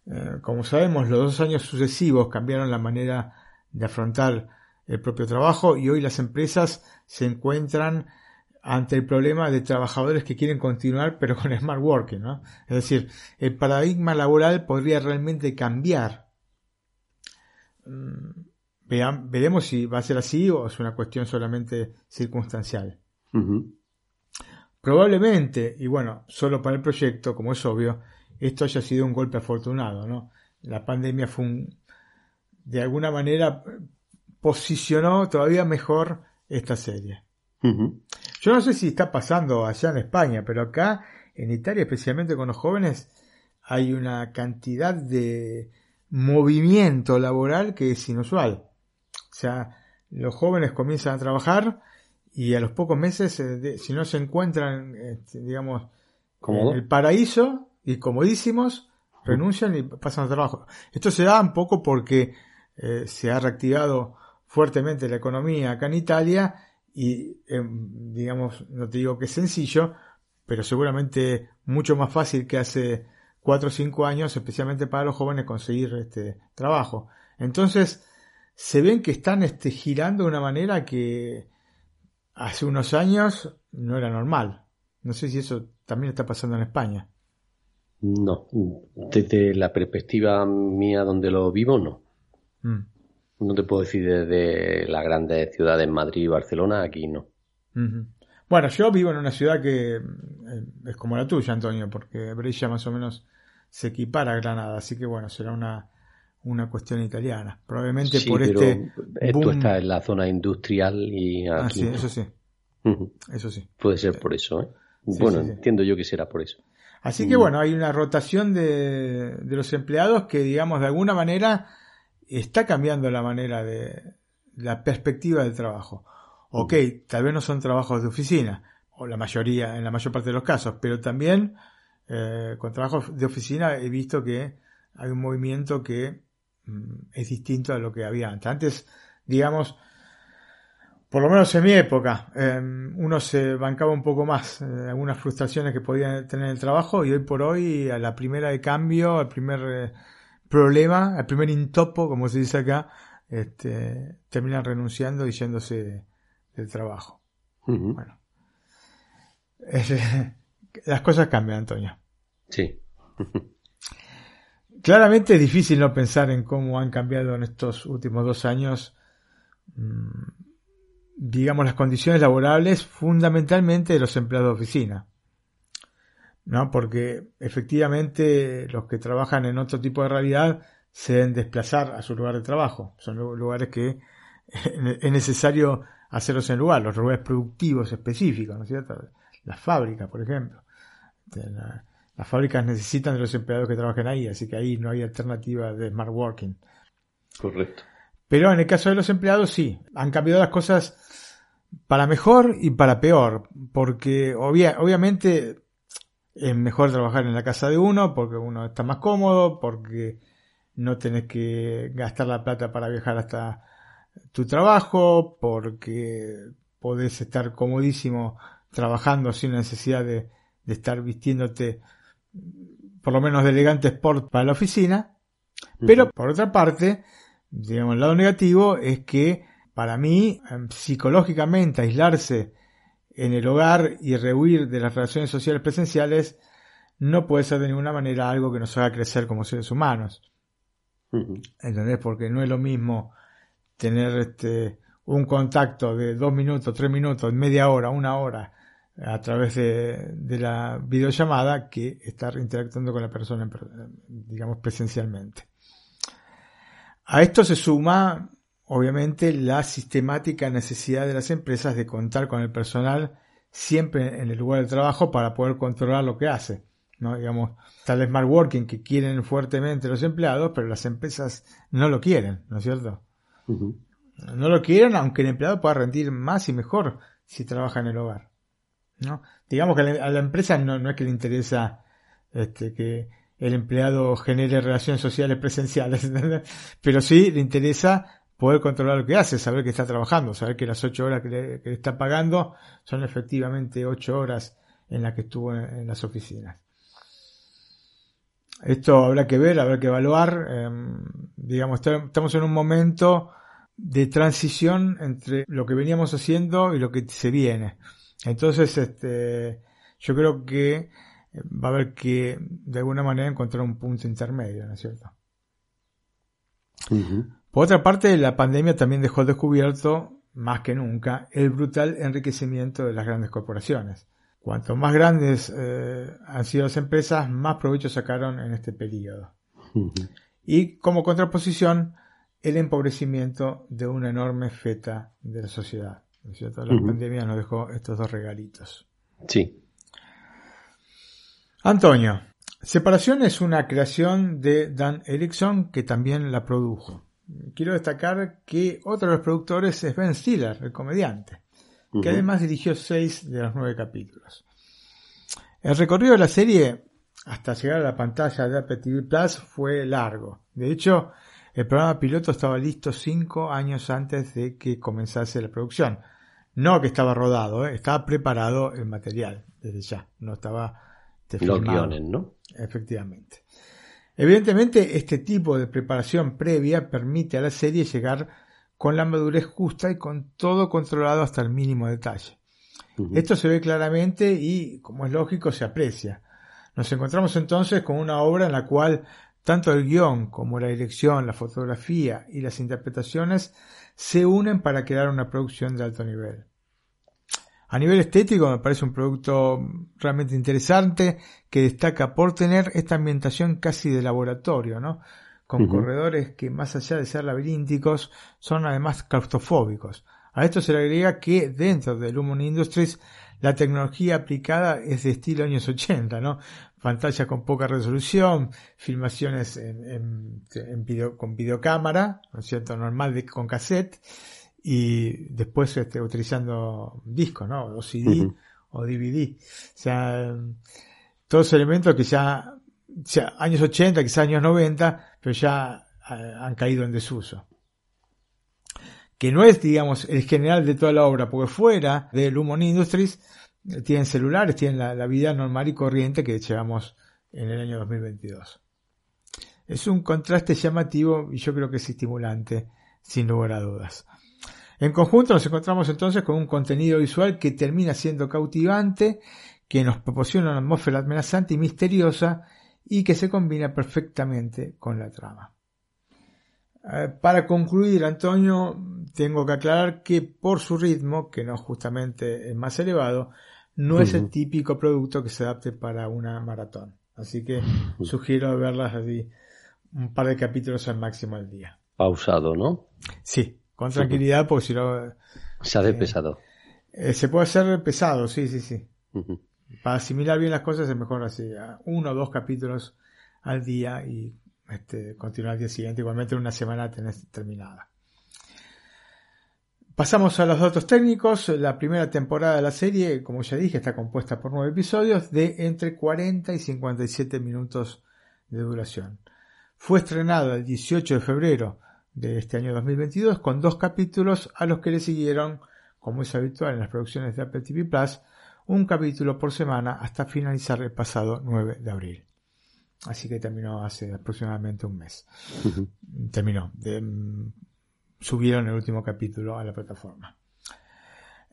Eh, como sabemos, los dos años sucesivos cambiaron la manera de afrontar el propio trabajo y hoy las empresas se encuentran ante el problema de trabajadores que quieren continuar pero con smart working, ¿no? Es decir, el paradigma laboral podría realmente cambiar. Veremos si va a ser así o es una cuestión solamente circunstancial. Probablemente, y bueno, solo para el proyecto, como es obvio, esto haya sido un golpe afortunado, ¿no? La pandemia fue un, de alguna manera posicionó todavía mejor esta serie. Yo no sé si está pasando allá en España, pero acá en Italia, especialmente con los jóvenes, hay una cantidad de movimiento laboral que es inusual. O sea, los jóvenes comienzan a trabajar y a los pocos meses, eh, si no se encuentran, este, digamos, en el paraíso y comodísimos, renuncian y pasan a trabajo. Esto se da un poco porque eh, se ha reactivado fuertemente la economía acá en Italia y, em, digamos, no te digo que es sencillo, pero seguramente mucho más fácil que hace cuatro o cinco años, especialmente para los jóvenes, conseguir este trabajo. Entonces, se ven que están este, girando de una manera que hace unos años no era normal. No sé si eso también está pasando en España. No, desde la perspectiva mía donde lo vivo, no. Mm. No te puedo decir desde las grandes ciudades, Madrid y Barcelona, aquí no. Bueno, yo vivo en una ciudad que eh, es como la tuya, Antonio, porque Brescia más o menos se equipara a Granada, así que bueno, será una, una cuestión italiana. Probablemente por este. Esto está en la zona industrial y ah, aquí. Ah, sí, eso sí. Eso sí. Puede ser por eso, ¿eh? bueno, entiendo yo que será por eso. Así que mm. bueno, hay una rotación de, de los empleados que, digamos, de alguna manera está cambiando la manera de la perspectiva del trabajo. Ok, tal vez no son trabajos de oficina, o la mayoría, en la mayor parte de los casos, pero también eh, con trabajos de oficina he visto que hay un movimiento que mm, es distinto a lo que había antes. Antes, digamos, por lo menos en mi época, em, uno se bancaba un poco más eh, algunas frustraciones que podía tener el trabajo y hoy por hoy a la primera de cambio, al primer eh, problema, al primer intopo, como se dice acá, este, terminan renunciando y yéndose del trabajo. Bueno. las cosas cambian, Antonio. Sí. Claramente es difícil no pensar en cómo han cambiado en estos últimos dos años, mm, digamos, las condiciones laborables fundamentalmente de los empleados de oficina. ¿no? Porque efectivamente los que trabajan en otro tipo de realidad se deben desplazar a su lugar de trabajo. Son lugares que es necesario hacerlos en lugar, los lugares productivos específicos, ¿no es cierto? Las fábricas, por ejemplo. Este, las fábricas necesitan de los empleados que trabajen ahí, así que ahí no hay alternativa de smart working. Correcto. Pero en el caso de los empleados sí, han cambiado las cosas para mejor y para peor, porque obviamente es mejor trabajar en la casa de uno porque uno está más cómodo, porque no tenés que gastar la plata para viajar hasta tu trabajo, porque podés estar comodísimo trabajando sin necesidad de, estar vistiéndote por lo menos de elegante sport para la oficina. Pero por otra parte, digamos, el lado negativo es que para mí, em, psicológicamente, aislarse en el hogar y rehuir de las relaciones sociales presenciales no puede ser de ninguna manera algo que nos haga crecer como seres humanos. ¿Entendés? Porque no es lo mismo tener este un contacto de dos minutos, tres minutos, media hora, una hora a través de, de la videollamada que estar interactuando con la persona, digamos, presencialmente. A esto se suma obviamente la sistemática necesidad de las empresas de contar con el personal siempre en el lugar de trabajo para poder controlar lo que hace. ¿no? Digamos, tal smart working que quieren fuertemente los empleados, pero las empresas no lo quieren, ¿no es cierto? No lo quieren, aunque el empleado pueda rendir más y mejor si trabaja en el hogar. ¿No? Digamos que a la, empresa no, no, es que le interesa este, que el empleado genere relaciones sociales presenciales, pero sí le interesa poder controlar lo que hace, saber que está trabajando, saber que las ocho horas que le, está pagando son efectivamente ocho horas en las que estuvo en, las oficinas. Esto habrá que ver, habrá que evaluar. Em, digamos, estamos en un momento de transición entre lo que veníamos haciendo y lo que se viene. Entonces, este, yo creo que eh, va a haber que, de alguna manera, encontrar un punto intermedio, ¿no es cierto? Por otra parte, la pandemia también dejó descubierto, más que nunca, el brutal enriquecimiento de las grandes corporaciones. Cuanto más grandes eh, han sido las empresas, más provecho sacaron en este periodo. Y como contraposición, el empobrecimiento de una enorme feta de la sociedad. Cierto? La pandemia nos dejó estos dos regalitos. Sí. Antonio, Separación es una creación de Dan Erickson que también la produjo. Quiero destacar que otro de los productores es Ben Stiller, el comediante, que además dirigió seis de los nueve capítulos. El recorrido de la serie hasta llegar a la pantalla de Apple TV Plus fue largo. De hecho, el programa piloto estaba listo cinco años antes de que comenzase la producción. No que estaba rodado, ¿eh? estaba preparado el material desde ya, no estaba Los guiones, ¿no? Efectivamente. Evidentemente, este tipo de preparación previa permite a la serie llegar con la madurez justa y con todo controlado hasta el mínimo detalle. Esto se ve claramente y, como es lógico, se aprecia. Nos encontramos entonces con una obra en la cual tanto el guion como la dirección, la fotografía y las interpretaciones se unen para crear una producción de alto nivel. A nivel estético me parece un producto realmente interesante que destaca por tener esta ambientación casi de laboratorio, ¿no? Con corredores que más allá de ser laberínticos son además claustrofóbicos. A esto se le agrega que dentro de Lumon Industries la tecnología aplicada es de estilo años 80, ¿no? Pantalla con poca resolución, filmaciones en, con videocámara, ¿no es cierto? Normal de, con cassette, y después este, utilizando discos, ¿no? O CD o DVD. O sea, todos elementos que ya, ya, años 80, quizás años 90, pero ya eh, han caído en desuso. Que no es, digamos, el general de toda la obra, porque fuera de Lumon Industries, tienen celulares, tienen la, vida normal y corriente que llevamos en el año 2022. Es un contraste llamativo y yo creo que es estimulante, sin lugar a dudas. En conjunto nos encontramos entonces con un contenido visual que termina siendo cautivante, que nos proporciona una atmósfera amenazante y misteriosa y que se combina perfectamente con la trama. Eh, para concluir, Antonio, tengo que aclarar que por su ritmo, que no justamente es más elevado, no es el típico producto que se adapte para una maratón. Así que sugiero verlas así un par de capítulos al máximo al día. Pausado, ¿no? Sí, con tranquilidad, porque si no... Se hace eh, pesado. Eh, se puede hacer pesado, sí, sí, sí. Para asimilar bien las cosas es mejor así, uno o dos capítulos al día y este, continuar al día siguiente. Igualmente en una semana tenés terminada. Pasamos a los datos técnicos. La primera temporada de la serie, como ya dije, está compuesta por nueve episodios de entre 40 y 57 minutos de duración. Fue estrenada el 18 de febrero de este año 2022 con dos capítulos a los que le siguieron, como es habitual en las producciones de Apple TV Plus, un capítulo por semana hasta finalizar el pasado 9 de abril. Así que terminó hace aproximadamente un mes. Terminó. De, mm, subieron el último capítulo a la plataforma.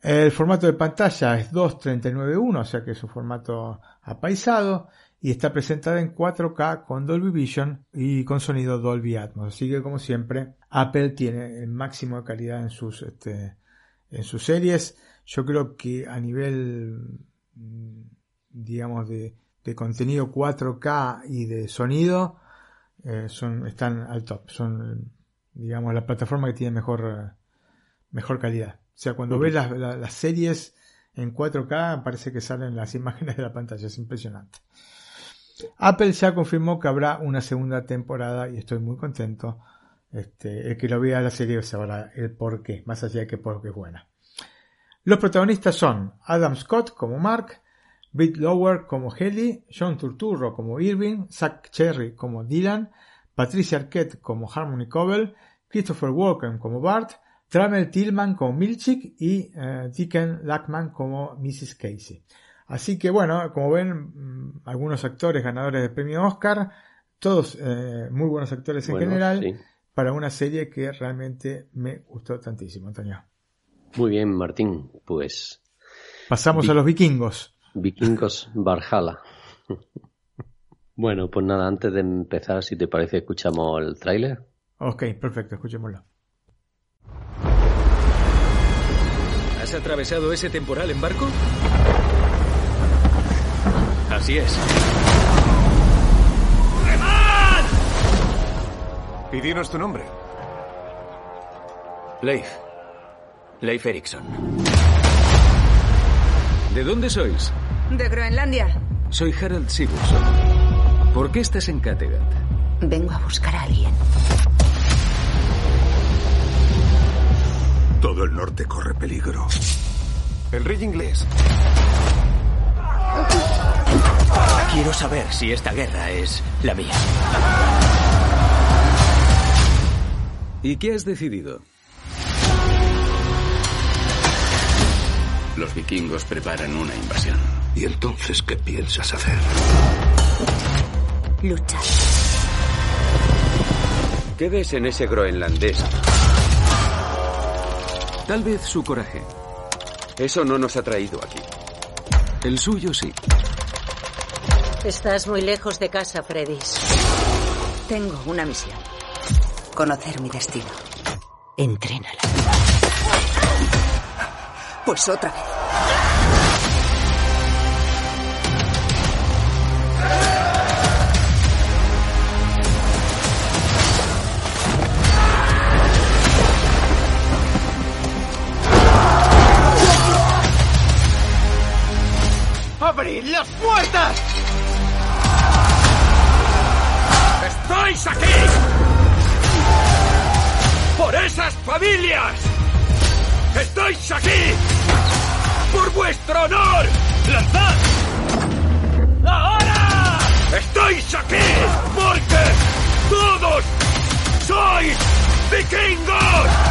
El formato de pantalla es 2.39.1, o sea que es un formato apaisado y está presentada en 4K con Dolby Vision y con sonido Dolby Atmos. Así que como siempre, Apple tiene el máximo de calidad en sus, este, en sus series. Yo creo que a nivel, mm, digamos, de, de contenido 4K y de sonido, eh, son, están al top. Son digamos, la plataforma que tiene mejor, mejor calidad. O sea, cuando ves las, series en 4K, parece que salen las imágenes de la pantalla, es impresionante. Apple ya confirmó que habrá una segunda temporada y estoy muy contento. Este, el que lo vea la serie sabrá el por qué, más allá de que porque es buena. Los protagonistas son Adam Scott como Mark, Britt Lower como Helly, John Turturro como Irving, Zach Cherry como Dylan, Patricia Arquette como Harmony Cobble, Christopher Walken como Bart, Tramel Tillman como Milchick y eh, Deacon Lackman como Mrs. Casey. Así que bueno, como ven, mm, algunos actores ganadores del premio Oscar, todos eh, muy buenos actores en general, para una serie que realmente me gustó tantísimo, Antonio. Muy bien, Martín, pues... Pasamos a los vikingos. Vikingos Barjala. bueno, pues nada, antes de empezar, si te parece, escuchamos el tráiler. Ok, perfecto, escuchémoslo. ¿Has atravesado ese temporal en barco? Así es. ¡Remad! Y dinos tu nombre. Leif. Leif Erikson. ¿De dónde sois? De Groenlandia. Soy Harald Sigurdsson. ¿Por qué estás en Kattegat? Vengo a buscar a alguien. Todo el norte corre peligro. El rey inglés. Quiero saber si esta guerra es la mía. ¿Y qué has decidido? Los vikingos preparan una invasión. ¿Y entonces qué piensas hacer? Luchar. ¿Qué ves en ese groenlandés? Tal vez su coraje. Eso no nos ha traído aquí. El suyo sí. Estás muy lejos de casa, Fredis. Tengo una misión. Conocer mi destino. Entrénala. Pues otra vez. ¡Abrid las puertas! ¡Estáis aquí! ¡Por esas familias! ¡Estáis aquí! ¡Por vuestro honor! ¡Lanzad! ¡Ahora! ¡Estáis aquí! ¡Porque todos sois vikingos!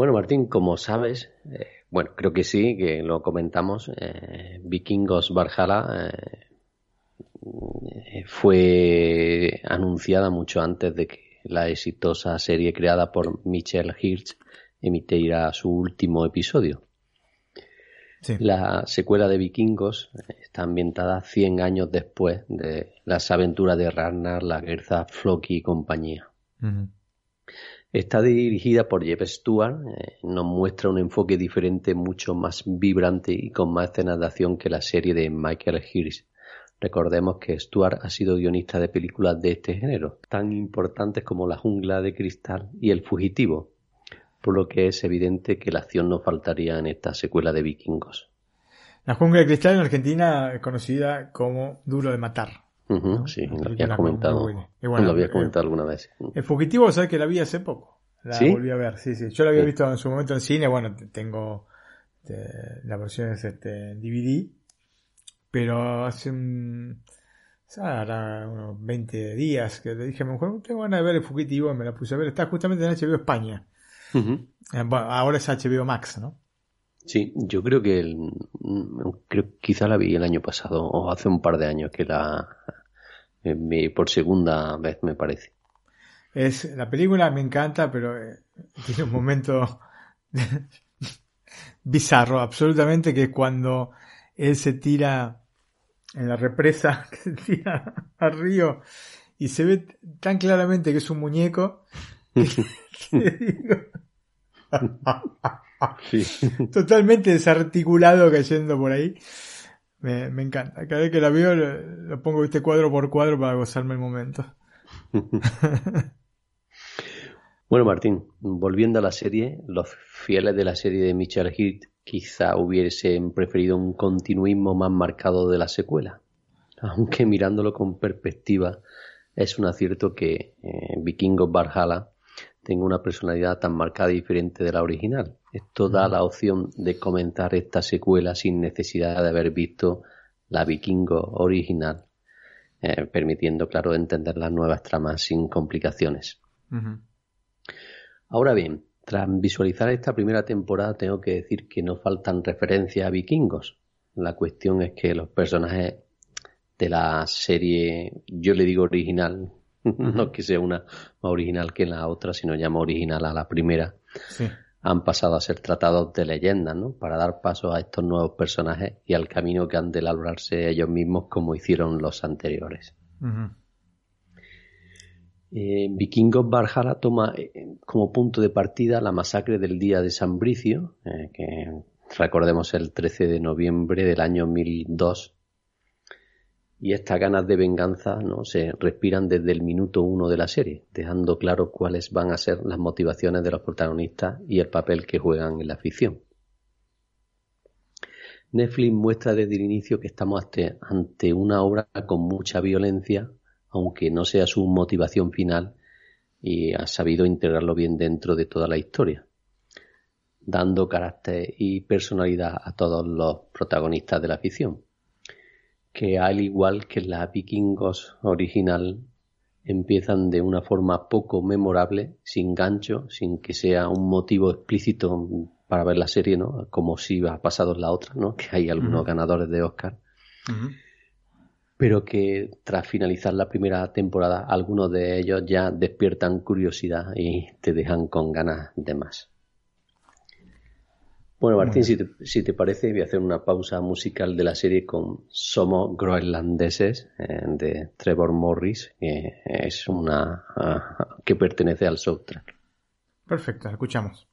Bueno, Martín, como sabes, eh, bueno, creo que sí, que lo comentamos, eh, Vikingos Valhalla eh, fue anunciada mucho antes de que la exitosa serie creada por Michelle Hirsch emitiera su último episodio. Sí. La secuela de Vikingos está ambientada 100 años después de las aventuras de Ragnar, la Gerza, Floki y compañía. Está dirigida por Jeff Stewart, eh, nos muestra un enfoque diferente, mucho más vibrante y con más escenas de acción que la serie de Michael Hirsch. Recordemos que Stewart ha sido guionista de películas de este género, tan importantes como La jungla de cristal y El fugitivo, por lo que es evidente que la acción no faltaría en esta secuela de Vikingos. La jungla de cristal en Argentina es conocida como Duro de matar. Ujú, sí, lo habías comentado, bueno, lo habías eh, comentado alguna vez. El fugitivo, sabes que la vi hace poco. La ¿Sí? volví a ver, sí, sí. Yo la había Sí. visto en su momento en cine, bueno, tengo este, la versión es este, DVD, pero hace un, ahora unos 20 días que le dije a mi mujer, tengo ganas de ver el fugitivo, y me la puse a ver, está justamente en HBO España. Eh, bueno, ahora es HBO Max, ¿no? Sí, yo creo que el, creo, quizá la vi el año pasado o hace un par de años que la por segunda vez me parece. Es, la película me encanta, pero eh, tiene un momento bizarro, absolutamente, que es cuando él se tira en la represa, que se tira al río y se ve tan claramente que es un muñeco. que digo, Sí. totalmente desarticulado cayendo por ahí. Me, encanta. Cada vez que la veo lo, pongo este cuadro por cuadro para gozarme el momento. Bueno, Martín, volviendo a la serie, los fieles de la serie de Michel Heath quizá hubiesen preferido un continuismo más marcado de la secuela, aunque mirándolo con perspectiva es un acierto que eh, Vikingos Valhalla tenga una personalidad tan marcada y diferente de la original. Esto da la opción de comentar esta secuela sin necesidad de haber visto la Vikingo original, eh, permitiendo, claro, entender las nuevas tramas sin complicaciones. Ahora bien, tras visualizar esta primera temporada tengo que decir que no faltan referencias a vikingos. La cuestión es que los personajes de la serie, yo le digo original, no que sea una más original que la otra, sino más original a la primera, han pasado a ser tratados de leyendas, ¿no? Para dar paso a estos nuevos personajes y al camino que han de elaborarse ellos mismos como hicieron los anteriores. Eh, Vikingos Valhalla toma eh, como punto de partida la masacre del día de San Bricio, eh, que recordemos el 13 de noviembre del año 1002, y estas ganas de venganza ¿no? se respiran desde el minuto uno de la serie, dejando claro cuáles van a ser las motivaciones de los protagonistas y el papel que juegan en la ficción. Netflix muestra desde el inicio que estamos ante una obra con mucha violencia, aunque no sea su motivación final, y ha sabido integrarlo bien dentro de toda la historia, dando carácter y personalidad a todos los protagonistas de la ficción que al igual que la Vikingos original empiezan de una forma poco memorable, sin gancho, sin que sea un motivo explícito para ver la serie, ¿no? Como si ha pasado en la otra, ¿no? Que hay algunos ganadores de Oscar. Pero que tras finalizar la primera temporada, algunos de ellos ya despiertan curiosidad y te dejan con ganas de más. Bueno, Martín, si te, parece, voy a hacer una pausa musical de la serie con Somos Groenlandeses eh, de Trevor Morris, que es una ah, que pertenece al soundtrack. Perfecto, escuchamos.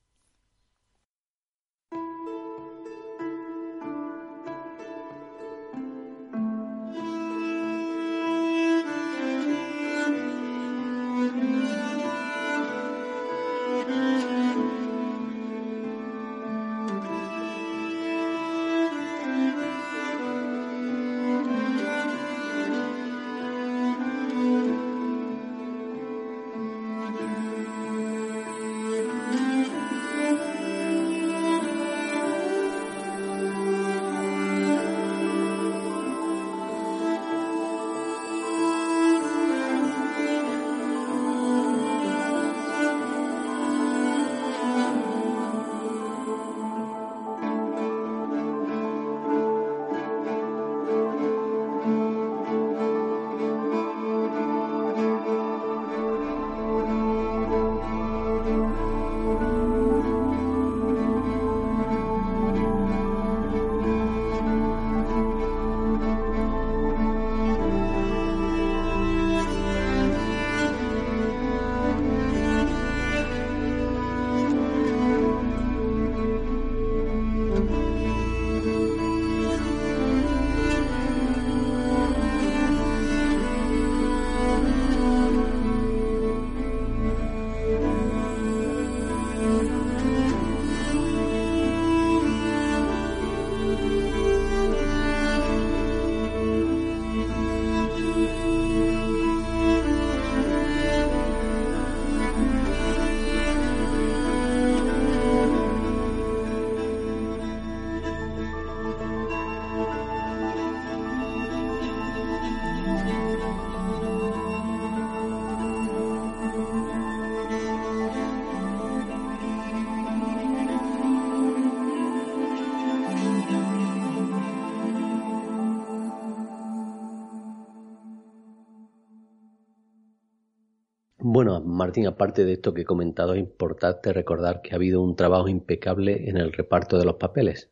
Martín, aparte de esto que he comentado, es importante recordar que ha habido un trabajo impecable en el reparto de los papeles,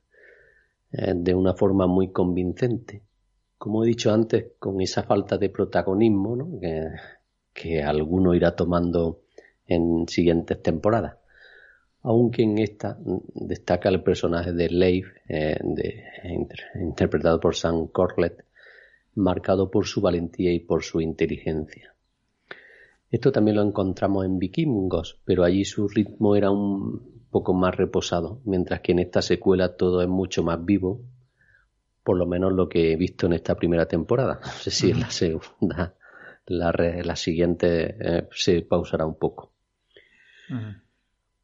eh, de una forma muy convincente. Como he dicho antes, con esa falta de protagonismo ¿no? que, alguno irá tomando en siguientes temporadas. Aunque en esta destaca el personaje de Leif, eh, interpretado por Sam Corlett, marcado por su valentía y por su inteligencia. Esto también lo encontramos en Vikingos, pero allí su ritmo era un poco más reposado, mientras que en esta secuela todo es mucho más vivo, por lo menos lo que he visto en esta primera temporada. No sé si en la segunda, la, la siguiente eh, se pausará un poco.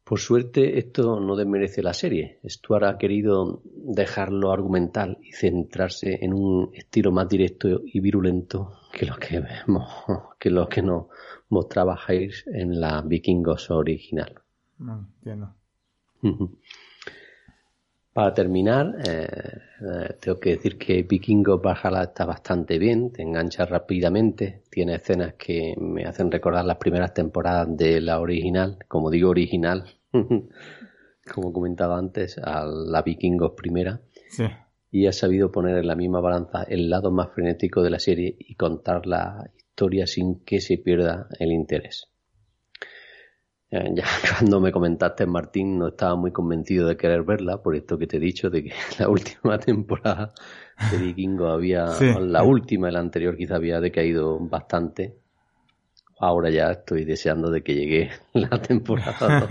Por suerte, esto no desmerece la serie. Stuart ha querido dejarlo argumental y centrarse en un estilo más directo y virulento que lo que vemos, que lo que nos mostraba Hayes en la Vikingos original. No, entiendo. Para terminar, eh, eh, tengo que decir que Vikingos Valhalla está bastante bien, te engancha rápidamente, tiene escenas que me hacen recordar las primeras temporadas de la original, como digo original, como comentaba antes, a la Vikingos primera. Sí. Y ha sabido poner en la misma balanza el lado más frenético de la serie y contar la historia sin que se pierda el interés. Eh, ya cuando me comentaste, Martín, no estaba muy convencido de querer verla, por esto que te he dicho, de que la última temporada de Vikingo había, Sí. la última, la anterior quizá había decaído bastante. Ahora ya estoy deseando de que llegue la temporada.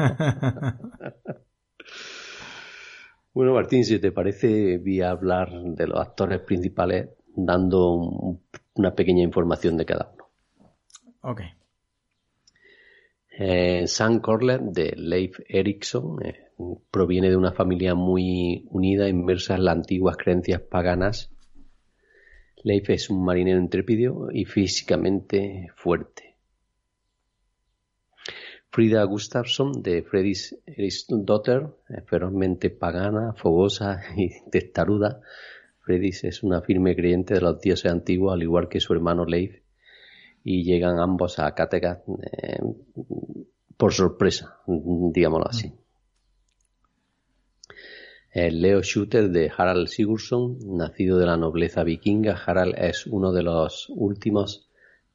bueno, Martín, si te parece, voy a hablar de los actores principales dando un- una pequeña información de cada uno. Ok. Eh, Sam Corler de Leif Erikson eh, proviene de una familia muy unida, inmersa en las antiguas creencias paganas. Leif es un marinero intrépido y físicamente fuerte. Frida Gustafsson de Freddy's Daughter, eh, ferozmente pagana, fogosa y testaruda. Freddy's es una firme creyente de los dioses antiguos, al igual que su hermano Leif, y llegan ambos a Kattegat eh, por sorpresa, digámoslo así. El Leo Shooter de Harald Sigurdsson, nacido de la nobleza vikinga, Harald es uno de los últimos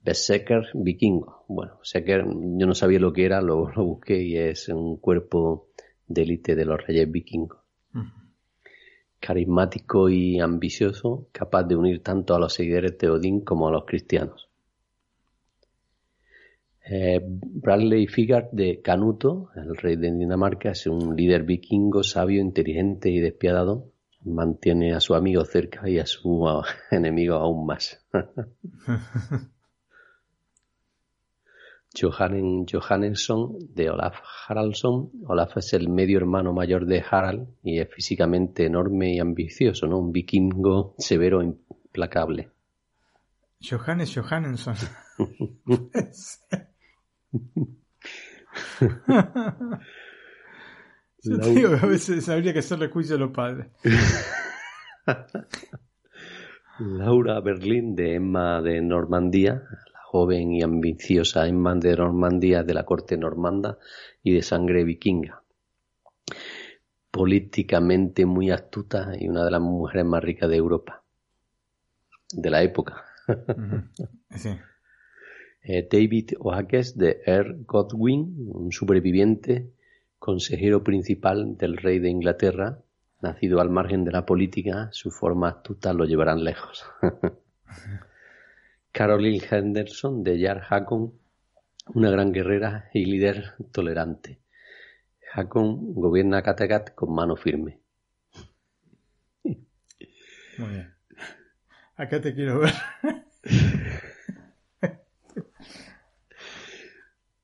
Berserker vikingos. Bueno, Berserker, yo no sabía lo que era, lo, lo busqué y es un cuerpo de élite de los reyes vikingos. Carismático y ambicioso, capaz de unir tanto a los seguidores de Odín como a los cristianos. Eh, Bradley Figard de Canuto, el rey de Dinamarca, es un líder vikingo sabio, inteligente y despiadado. Mantiene a su amigo cerca y a su enemigo aún más. Johannen Johannesson de Olaf Haraldsson. Olaf es el medio hermano mayor de Harald y es físicamente enorme y ambicioso, ¿no? Un vikingo severo e implacable. Johannes Johannesson. Yo te digo que a veces habría que hacerle juicio a los padres. Laura Berlín de Emma de Normandía, joven y ambiciosa Emma de Normandía de la corte normanda y de sangre vikinga. Políticamente muy astuta y una de las mujeres más ricas de Europa. De la época. Sí. Eh, David Oakes de Earl Godwin, un superviviente, consejero principal del rey de Inglaterra, nacido al margen de la política, su forma astuta lo llevarán lejos. Caroline Henderson de Yar Hakon, una gran guerrera y líder tolerante. Hakon gobierna Kattegat con mano firme. Muy bien. Acá te quiero ver.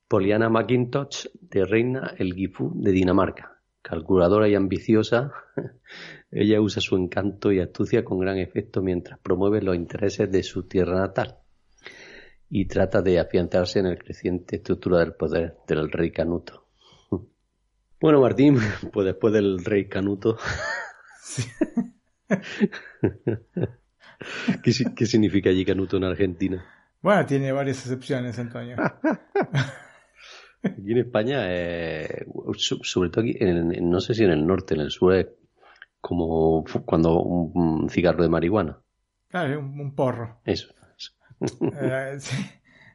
Poliana McIntosh de Reina el Gifu de Dinamarca. Calculadora y ambiciosa, ella usa su encanto y astucia con gran efecto mientras promueve los intereses de su tierra natal y trata de afianzarse en el creciente estructura del poder del rey Canuto. Bueno, Martín, pues después del rey Canuto, ¿qué, si- qué significa allí Canuto en Argentina? Bueno, tiene varias excepciones, Antonio. Aquí en España, eh, so- sobre todo aquí, en- en- no sé si en el norte, en el sur, es como cuando un, un cigarro de marihuana. Claro, un, un porro. Eso. Eh,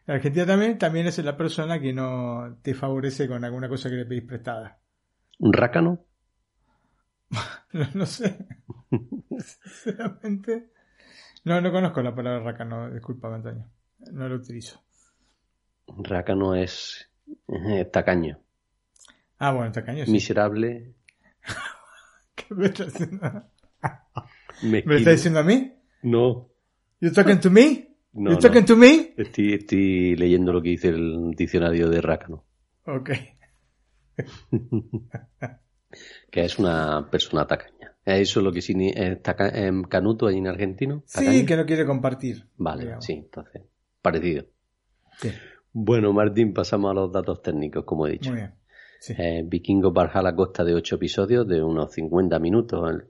Argentina también, también es la persona que no te favorece con alguna cosa que le pedís prestada. ¿Un rácano? No, no sé. Sinceramente. No, no conozco la palabra rácano, disculpa, Antonio. No lo utilizo. Rácano es eh, tacaño. Ah, bueno, tacaño sí. Miserable. ¿Qué me estás diciendo? ¿Me mezquino. estás diciendo a mí? No. You talking to me? No, you talking no. to me? Estoy, estoy leyendo lo que dice el diccionario de Rácano. Ok. Que es una persona tacaña. ¿Eso es lo que significa canuto ahí en argentino? Sí, ¿Tacaño? que no quiere compartir. Vale, digamos. sí, entonces. Parecido. Sí. Bueno, Martín, pasamos a los datos técnicos, como he dicho. Muy bien. Sí. Eh, Vikingo Valhalla consta de 8 episodios de unos 50 minutos.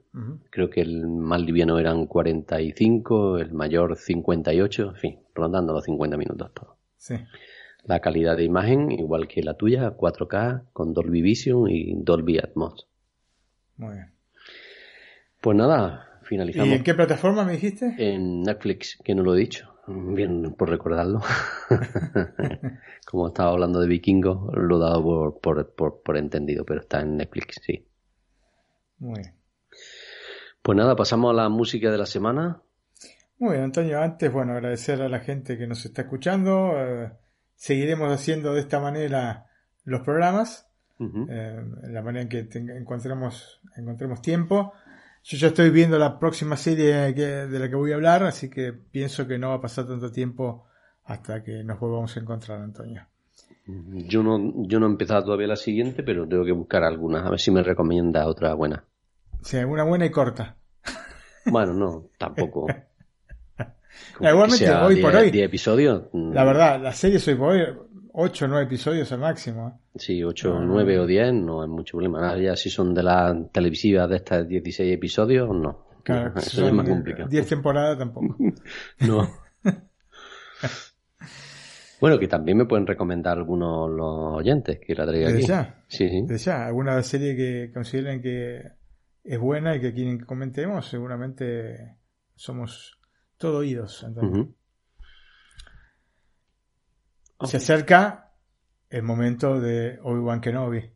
Creo que el más liviano eran 45, el mayor 58, en fin, rondando los 50 minutos todo. Sí. La calidad de imagen, igual que la tuya, 4K con Dolby Vision y Dolby Atmos. Muy bien. Pues nada, ¿Y finalizamos en qué plataforma me dijiste? en Netflix, que no lo he dicho. Bien, por recordarlo. Como estaba hablando de vikingos, lo he dado por, por, por, por entendido, pero está en Netflix, sí. Muy bien. Pues nada, pasamos a la música de la semana. Muy bien, Antonio. Antes, bueno, agradecer a la gente que nos está escuchando. eh, seguiremos haciendo de esta manera los programas, eh, la manera en que encontremos, encontremos tiempo. Yo ya estoy viendo la próxima serie que- de la que voy a hablar, así que pienso que no va a pasar tanto tiempo hasta que nos volvamos a encontrar, Antonio. Yo no, yo no he empezado todavía la siguiente, pero tengo que buscar algunas, a ver si me recomienda otra buena. Sí, una buena y corta. Bueno, no, tampoco. Igualmente, hoy por 10 hoy, 10 episodios. mm, La verdad, la serie soy por hoy 8 o 9 episodios al máximo. ¿eh? Sí, 8, Ah. 9 o 10 no es mucho problema. Ahora ya si son de las televisivas de estas 16 episodios, no. Claro, No, eso es más complicado. 10 temporadas tampoco. No. bueno, que también me pueden recomendar algunos los oyentes que la traiga Desde aquí. ya. Sí, sí. Desde ya, alguna serie que consideren que es buena y que quieren que comentemos, seguramente somos todo oídos. Antonio. Se acerca el momento de Obi-Wan Kenobi.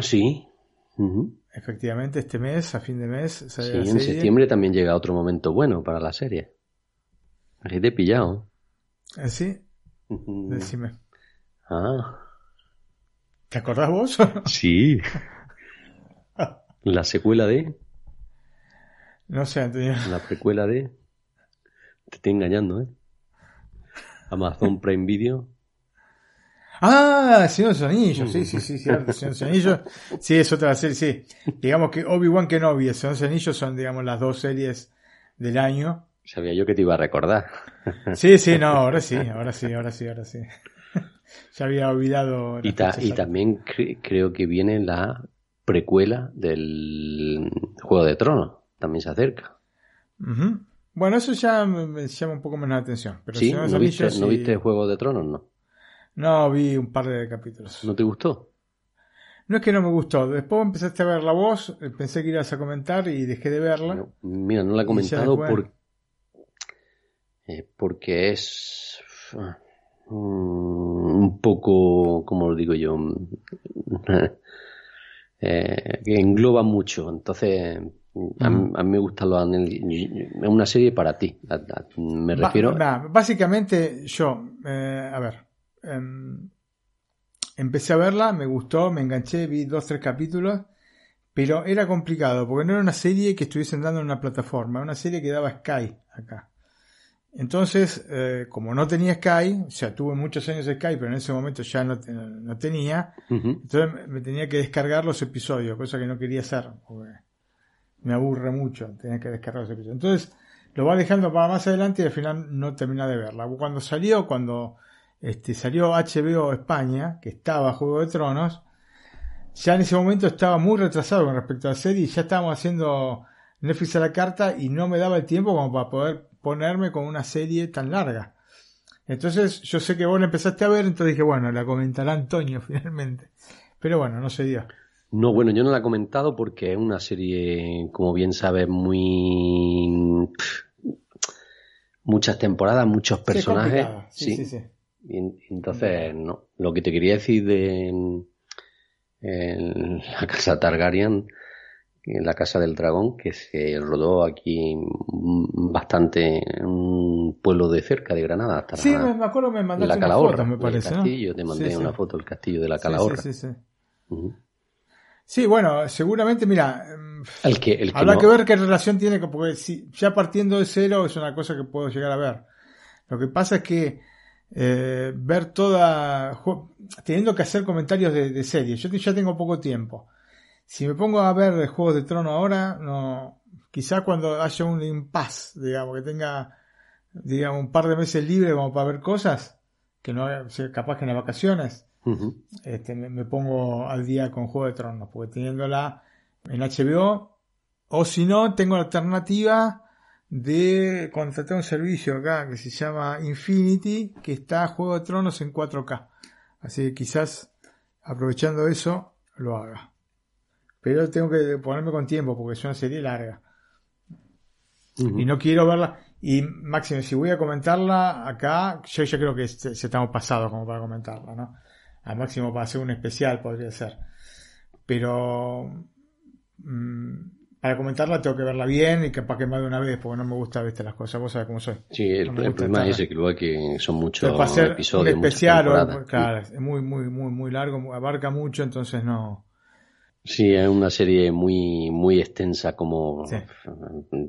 Sí. Ujú. Efectivamente, este mes, a fin de mes, sale Sí, la en septiembre también llega otro momento bueno para la serie. Aquí te he pillado. ¿Ah, ¿Sí? Ujú. Decime. Ah, ¿Te acordás vos? sí. La secuela de, no sé, Antonio. la precuela de. Te estoy engañando, ¿eh? Amazon Prime Video. Ah, Señor de los Anillos, sí, sí, sí, cierto, Señor de los Anillos. Sí, es otra serie, sí. Digamos que Obi-Wan Kenobi y Señor de los Anillos son, digamos, las dos series del año. Sabía yo que te iba a recordar. Sí, sí, no, ahora sí, ahora sí, ahora sí, ahora sí. ya había olvidado. Y, ta- y también cre- creo que viene la precuela del Juego de Tronos. También se acerca. Bueno, eso ya me llama un poco menos la atención. Pero ¿Sí? ¿No viste, ¿No viste Juego de Tronos? No. No, vi un par de capítulos. ¿No te gustó? No es que no me gustó. Después empezaste a ver la voz, pensé que ibas a comentar y dejé de verla. No, Mira, no la he comentado por- eh, porque es mm, un poco, como lo digo yo, mm, eh, que engloba mucho. Entonces, a, mí- a mí me gustan los anal- Es una serie para ti. A- a- Me Ba- refiero. básicamente yo, eh, a ver, em, empecé a verla, me gustó, me enganché, vi dos, tres capítulos, pero era complicado, porque no era una serie que estuviesen dando en una plataforma, era una serie que daba Sky acá. Entonces, eh, como no tenía Sky, o sea, tuve muchos años de Sky, pero en ese momento ya no, no tenía, entonces me- me tenía que descargar los episodios, cosa que no quería hacer, porque me aburre mucho tener que descargar los episodios. Entonces, lo va dejando para más adelante y al final no termina de verla. Cuando salió, cuando este, salió HBO España, que estaba Juego de Tronos, ya en ese momento estaba muy retrasado con respecto a la serie y ya estábamos haciendo Netflix a la carta y no me daba el tiempo como para poder ponerme con una serie tan larga. Entonces, yo sé que vos la empezaste a ver, entonces dije, bueno, la comentará Antonio finalmente. Pero bueno, no se dio. No, bueno, yo no la he comentado porque es una serie, como bien sabes, muy. muchas temporadas, muchos personajes. Sí, sí, sí. Y entonces, no. Lo que te quería decir de en la casa Targaryen, en la Casa del Dragón, que se rodó aquí bastante en un pueblo de cerca de Granada. Hasta sí, me acuerdo, me mandaste la Calahorra, me parece. castillo, te mandé una foto del castillo de la Calahorra. Sí, sí, sí. Sí, bueno, seguramente, mira, el que, el que habrá que ver qué relación tiene, porque si ya partiendo de cero es una cosa que puedo llegar a ver. Lo que pasa es que eh, ver toda, teniendo que hacer comentarios de, de series, yo ya tengo poco tiempo. Si me pongo a ver Juegos de Trono ahora, no, quizá cuando haya un impasse, digamos, que tenga, digamos, un par de meses libre como para ver cosas, que no, capaz que en las vacaciones, este, me, pongo al día con Juego de Tronos, porque teniéndola en HBO, o si no, tengo la alternativa de contratar un servicio acá que se llama Infinity, que está Juego de Tronos en 4K. Así que quizás aprovechando eso lo haga. Pero tengo que ponerme con tiempo porque es una serie larga. Y no quiero verla. Y máximo, si voy a comentarla acá, yo ya creo que se, estamos pasados como para comentarla, ¿no? Al máximo para hacer un especial podría ser. Pero mm, para comentarla tengo que verla bien y capaz que más de una vez, porque no me gusta viste las cosas, vos sabés cómo soy. Sí, el, problema es ese, que luego que son muchos episodios. Un especial, claro, es muy, muy, muy, muy largo, abarca mucho, entonces no Sí, es una serie muy, muy extensa como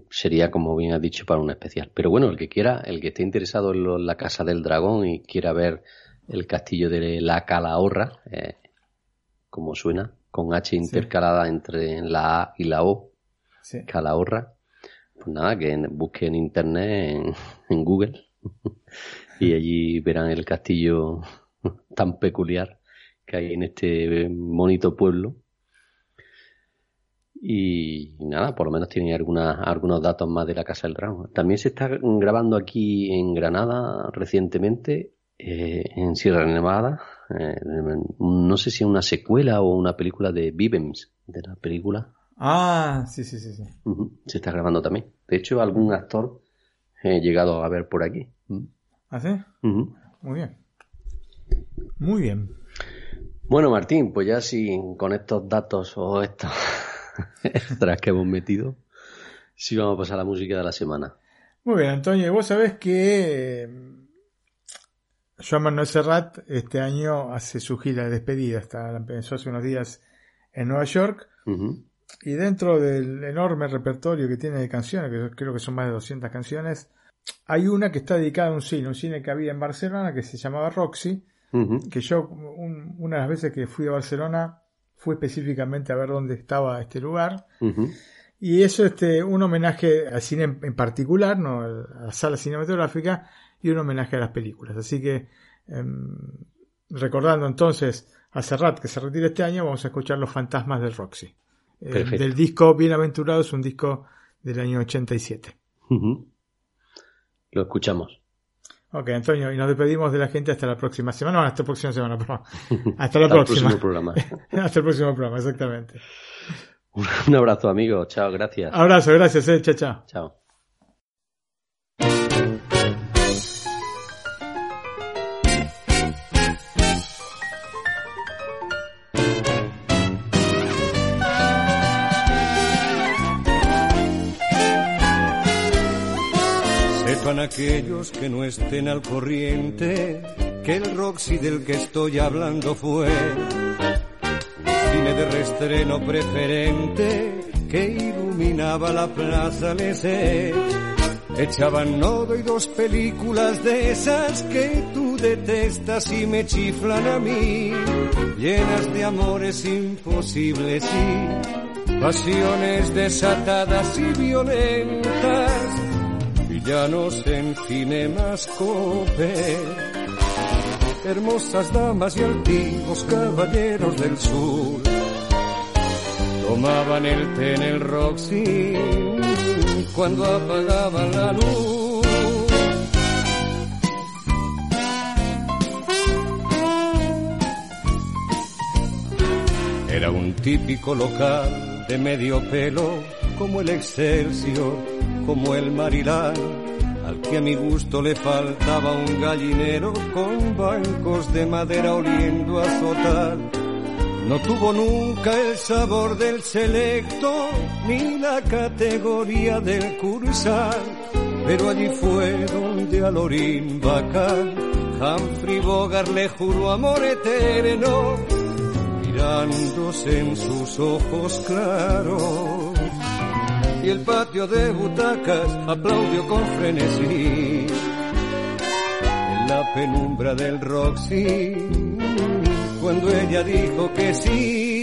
sería como bien has dicho para un especial. Pero bueno, el que quiera, el que esté interesado en la casa del dragón y quiera ver el castillo de la Calahorra, eh, como suena, con H intercalada entre la A y la O, Calahorra, pues nada, que busque en internet, en Google, y allí verán el castillo tan peculiar que hay en este bonito pueblo y nada, por lo menos tiene algunas, algunos datos más de la Casa del Dragón. También se está grabando aquí en Granada recientemente, eh, en Sierra Nevada. Eh, no sé si es una secuela o una película de Vivens, de la película. Ah, sí, sí, sí. sí. Se está grabando también. De hecho, algún actor he llegado a ver por aquí. ¿Ah, sí? Muy bien. Muy bien. Bueno, Martín, pues ya si con estos datos o estos tras que hemos metido, sí vamos a pasar a la música de la semana. Muy bien, Antonio, y vos sabés que eh, Joan Manuel Serrat este año hace su gira de despedida, está, empezó hace unos días en Nueva York, y dentro del enorme repertorio que tiene de canciones, que creo que son más de 200 canciones, hay una que está dedicada a un cine, un cine que había en Barcelona que se llamaba Roxy, que yo una de las veces que fui a Barcelona fue específicamente a ver dónde estaba este lugar. Y eso es este, un homenaje al cine en, particular, ¿no? a la sala cinematográfica, y un homenaje a las películas. Así que, em, recordando entonces a Serrat que se retira este año, vamos a escuchar Los Fantasmas del Roxy. Eh, del disco Bienaventurado, es un disco del año 87. Lo escuchamos. Ok, Antonio, y nos despedimos de la gente hasta la próxima semana. No, hasta la próxima semana, perdón. Hasta la próxima. el próximo programa. hasta el próximo programa, exactamente. Un abrazo, amigo. Chao, gracias. Abrazo, gracias, eh. Chao, chao. Chao. Aquellos que no estén al corriente que el Roxy del que estoy hablando fue cine de restreno preferente que iluminaba la plaza Lesé. Echaban nodo y dos películas de esas que tú detestas y me chiflan a mí, llenas de amores imposibles y pasiones desatadas y violentas villanos en cinemascope, hermosas damas y altivos caballeros del sur, tomaban el té en el Roxy cuando apagaban la luz. Era un típico local de medio pelo como el Excelsior como el Marilán, al que a mi gusto le faltaba un gallinero con bancos de madera oliendo a sotal. No tuvo nunca el sabor del selecto ni la categoría del cursal, pero allí fue donde a Lorín Bacán Humphrey Bogart le juró amor eterno, mirándose en sus ojos claros. Y el patio de butacas aplaudió con frenesí en la penumbra del Roxy cuando ella dijo que sí.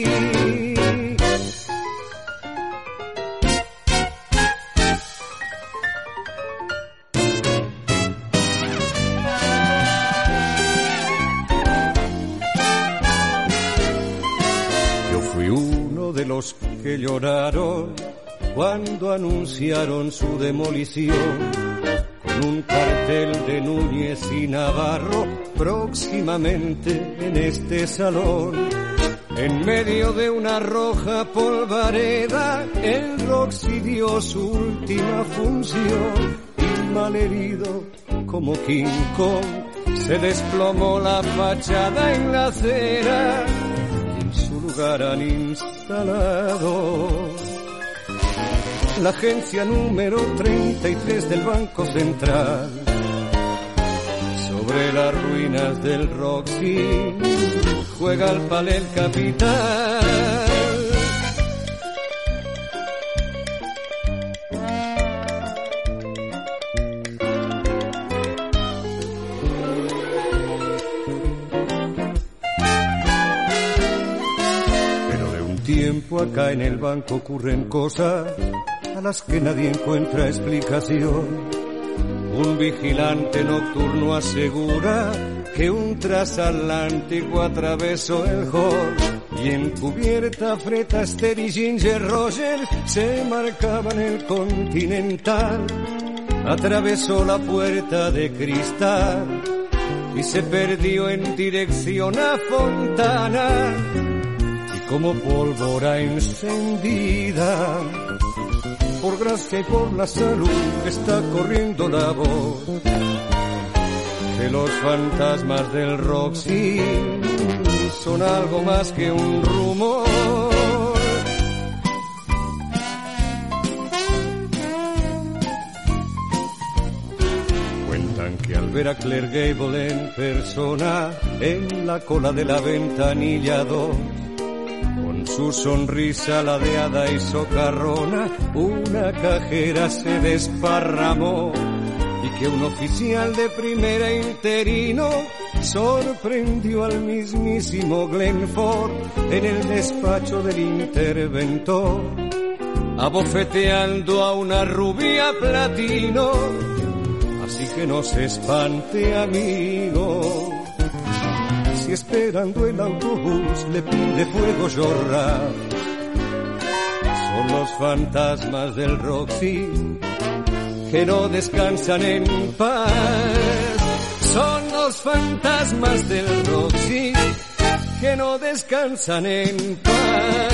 Anunciaron su demolición con un cartel de Núñez y Navarro próximamente en este salón. En medio de una roja polvareda, el Roxy dio su última función y malherido como King Kong se desplomó la fachada en la acera y en su lugar han instalado la agencia número 33 del Banco Central. Sobre las ruinas del Roxy juega al palé el capital. Pero de un tiempo acá en el banco ocurren cosas a las que nadie encuentra explicación. Un vigilante nocturno asegura que un transatlántico atravesó el hall y en cubierta Fred y Ginger Rogers se marcaban el continental. Atravesó la puerta de cristal y se perdió en dirección a Fontana y como pólvora encendida por gracia y por la salud está corriendo la voz que los fantasmas del Roxy son algo más que un rumor. Cuentan que al ver a Claire Gable en persona en la cola de la ventanilla 2 su sonrisa ladeada y socarrona, una cajera se desparramó y que un oficial de primera interino sorprendió al mismísimo Glenford en el despacho del interventor, abofeteando a una rubia platino. Así que no se espante, amigo esperando el autobús le pide fuego llorar. Son los fantasmas del Roxy que no descansan en paz. Son los fantasmas del Roxy que no descansan en paz.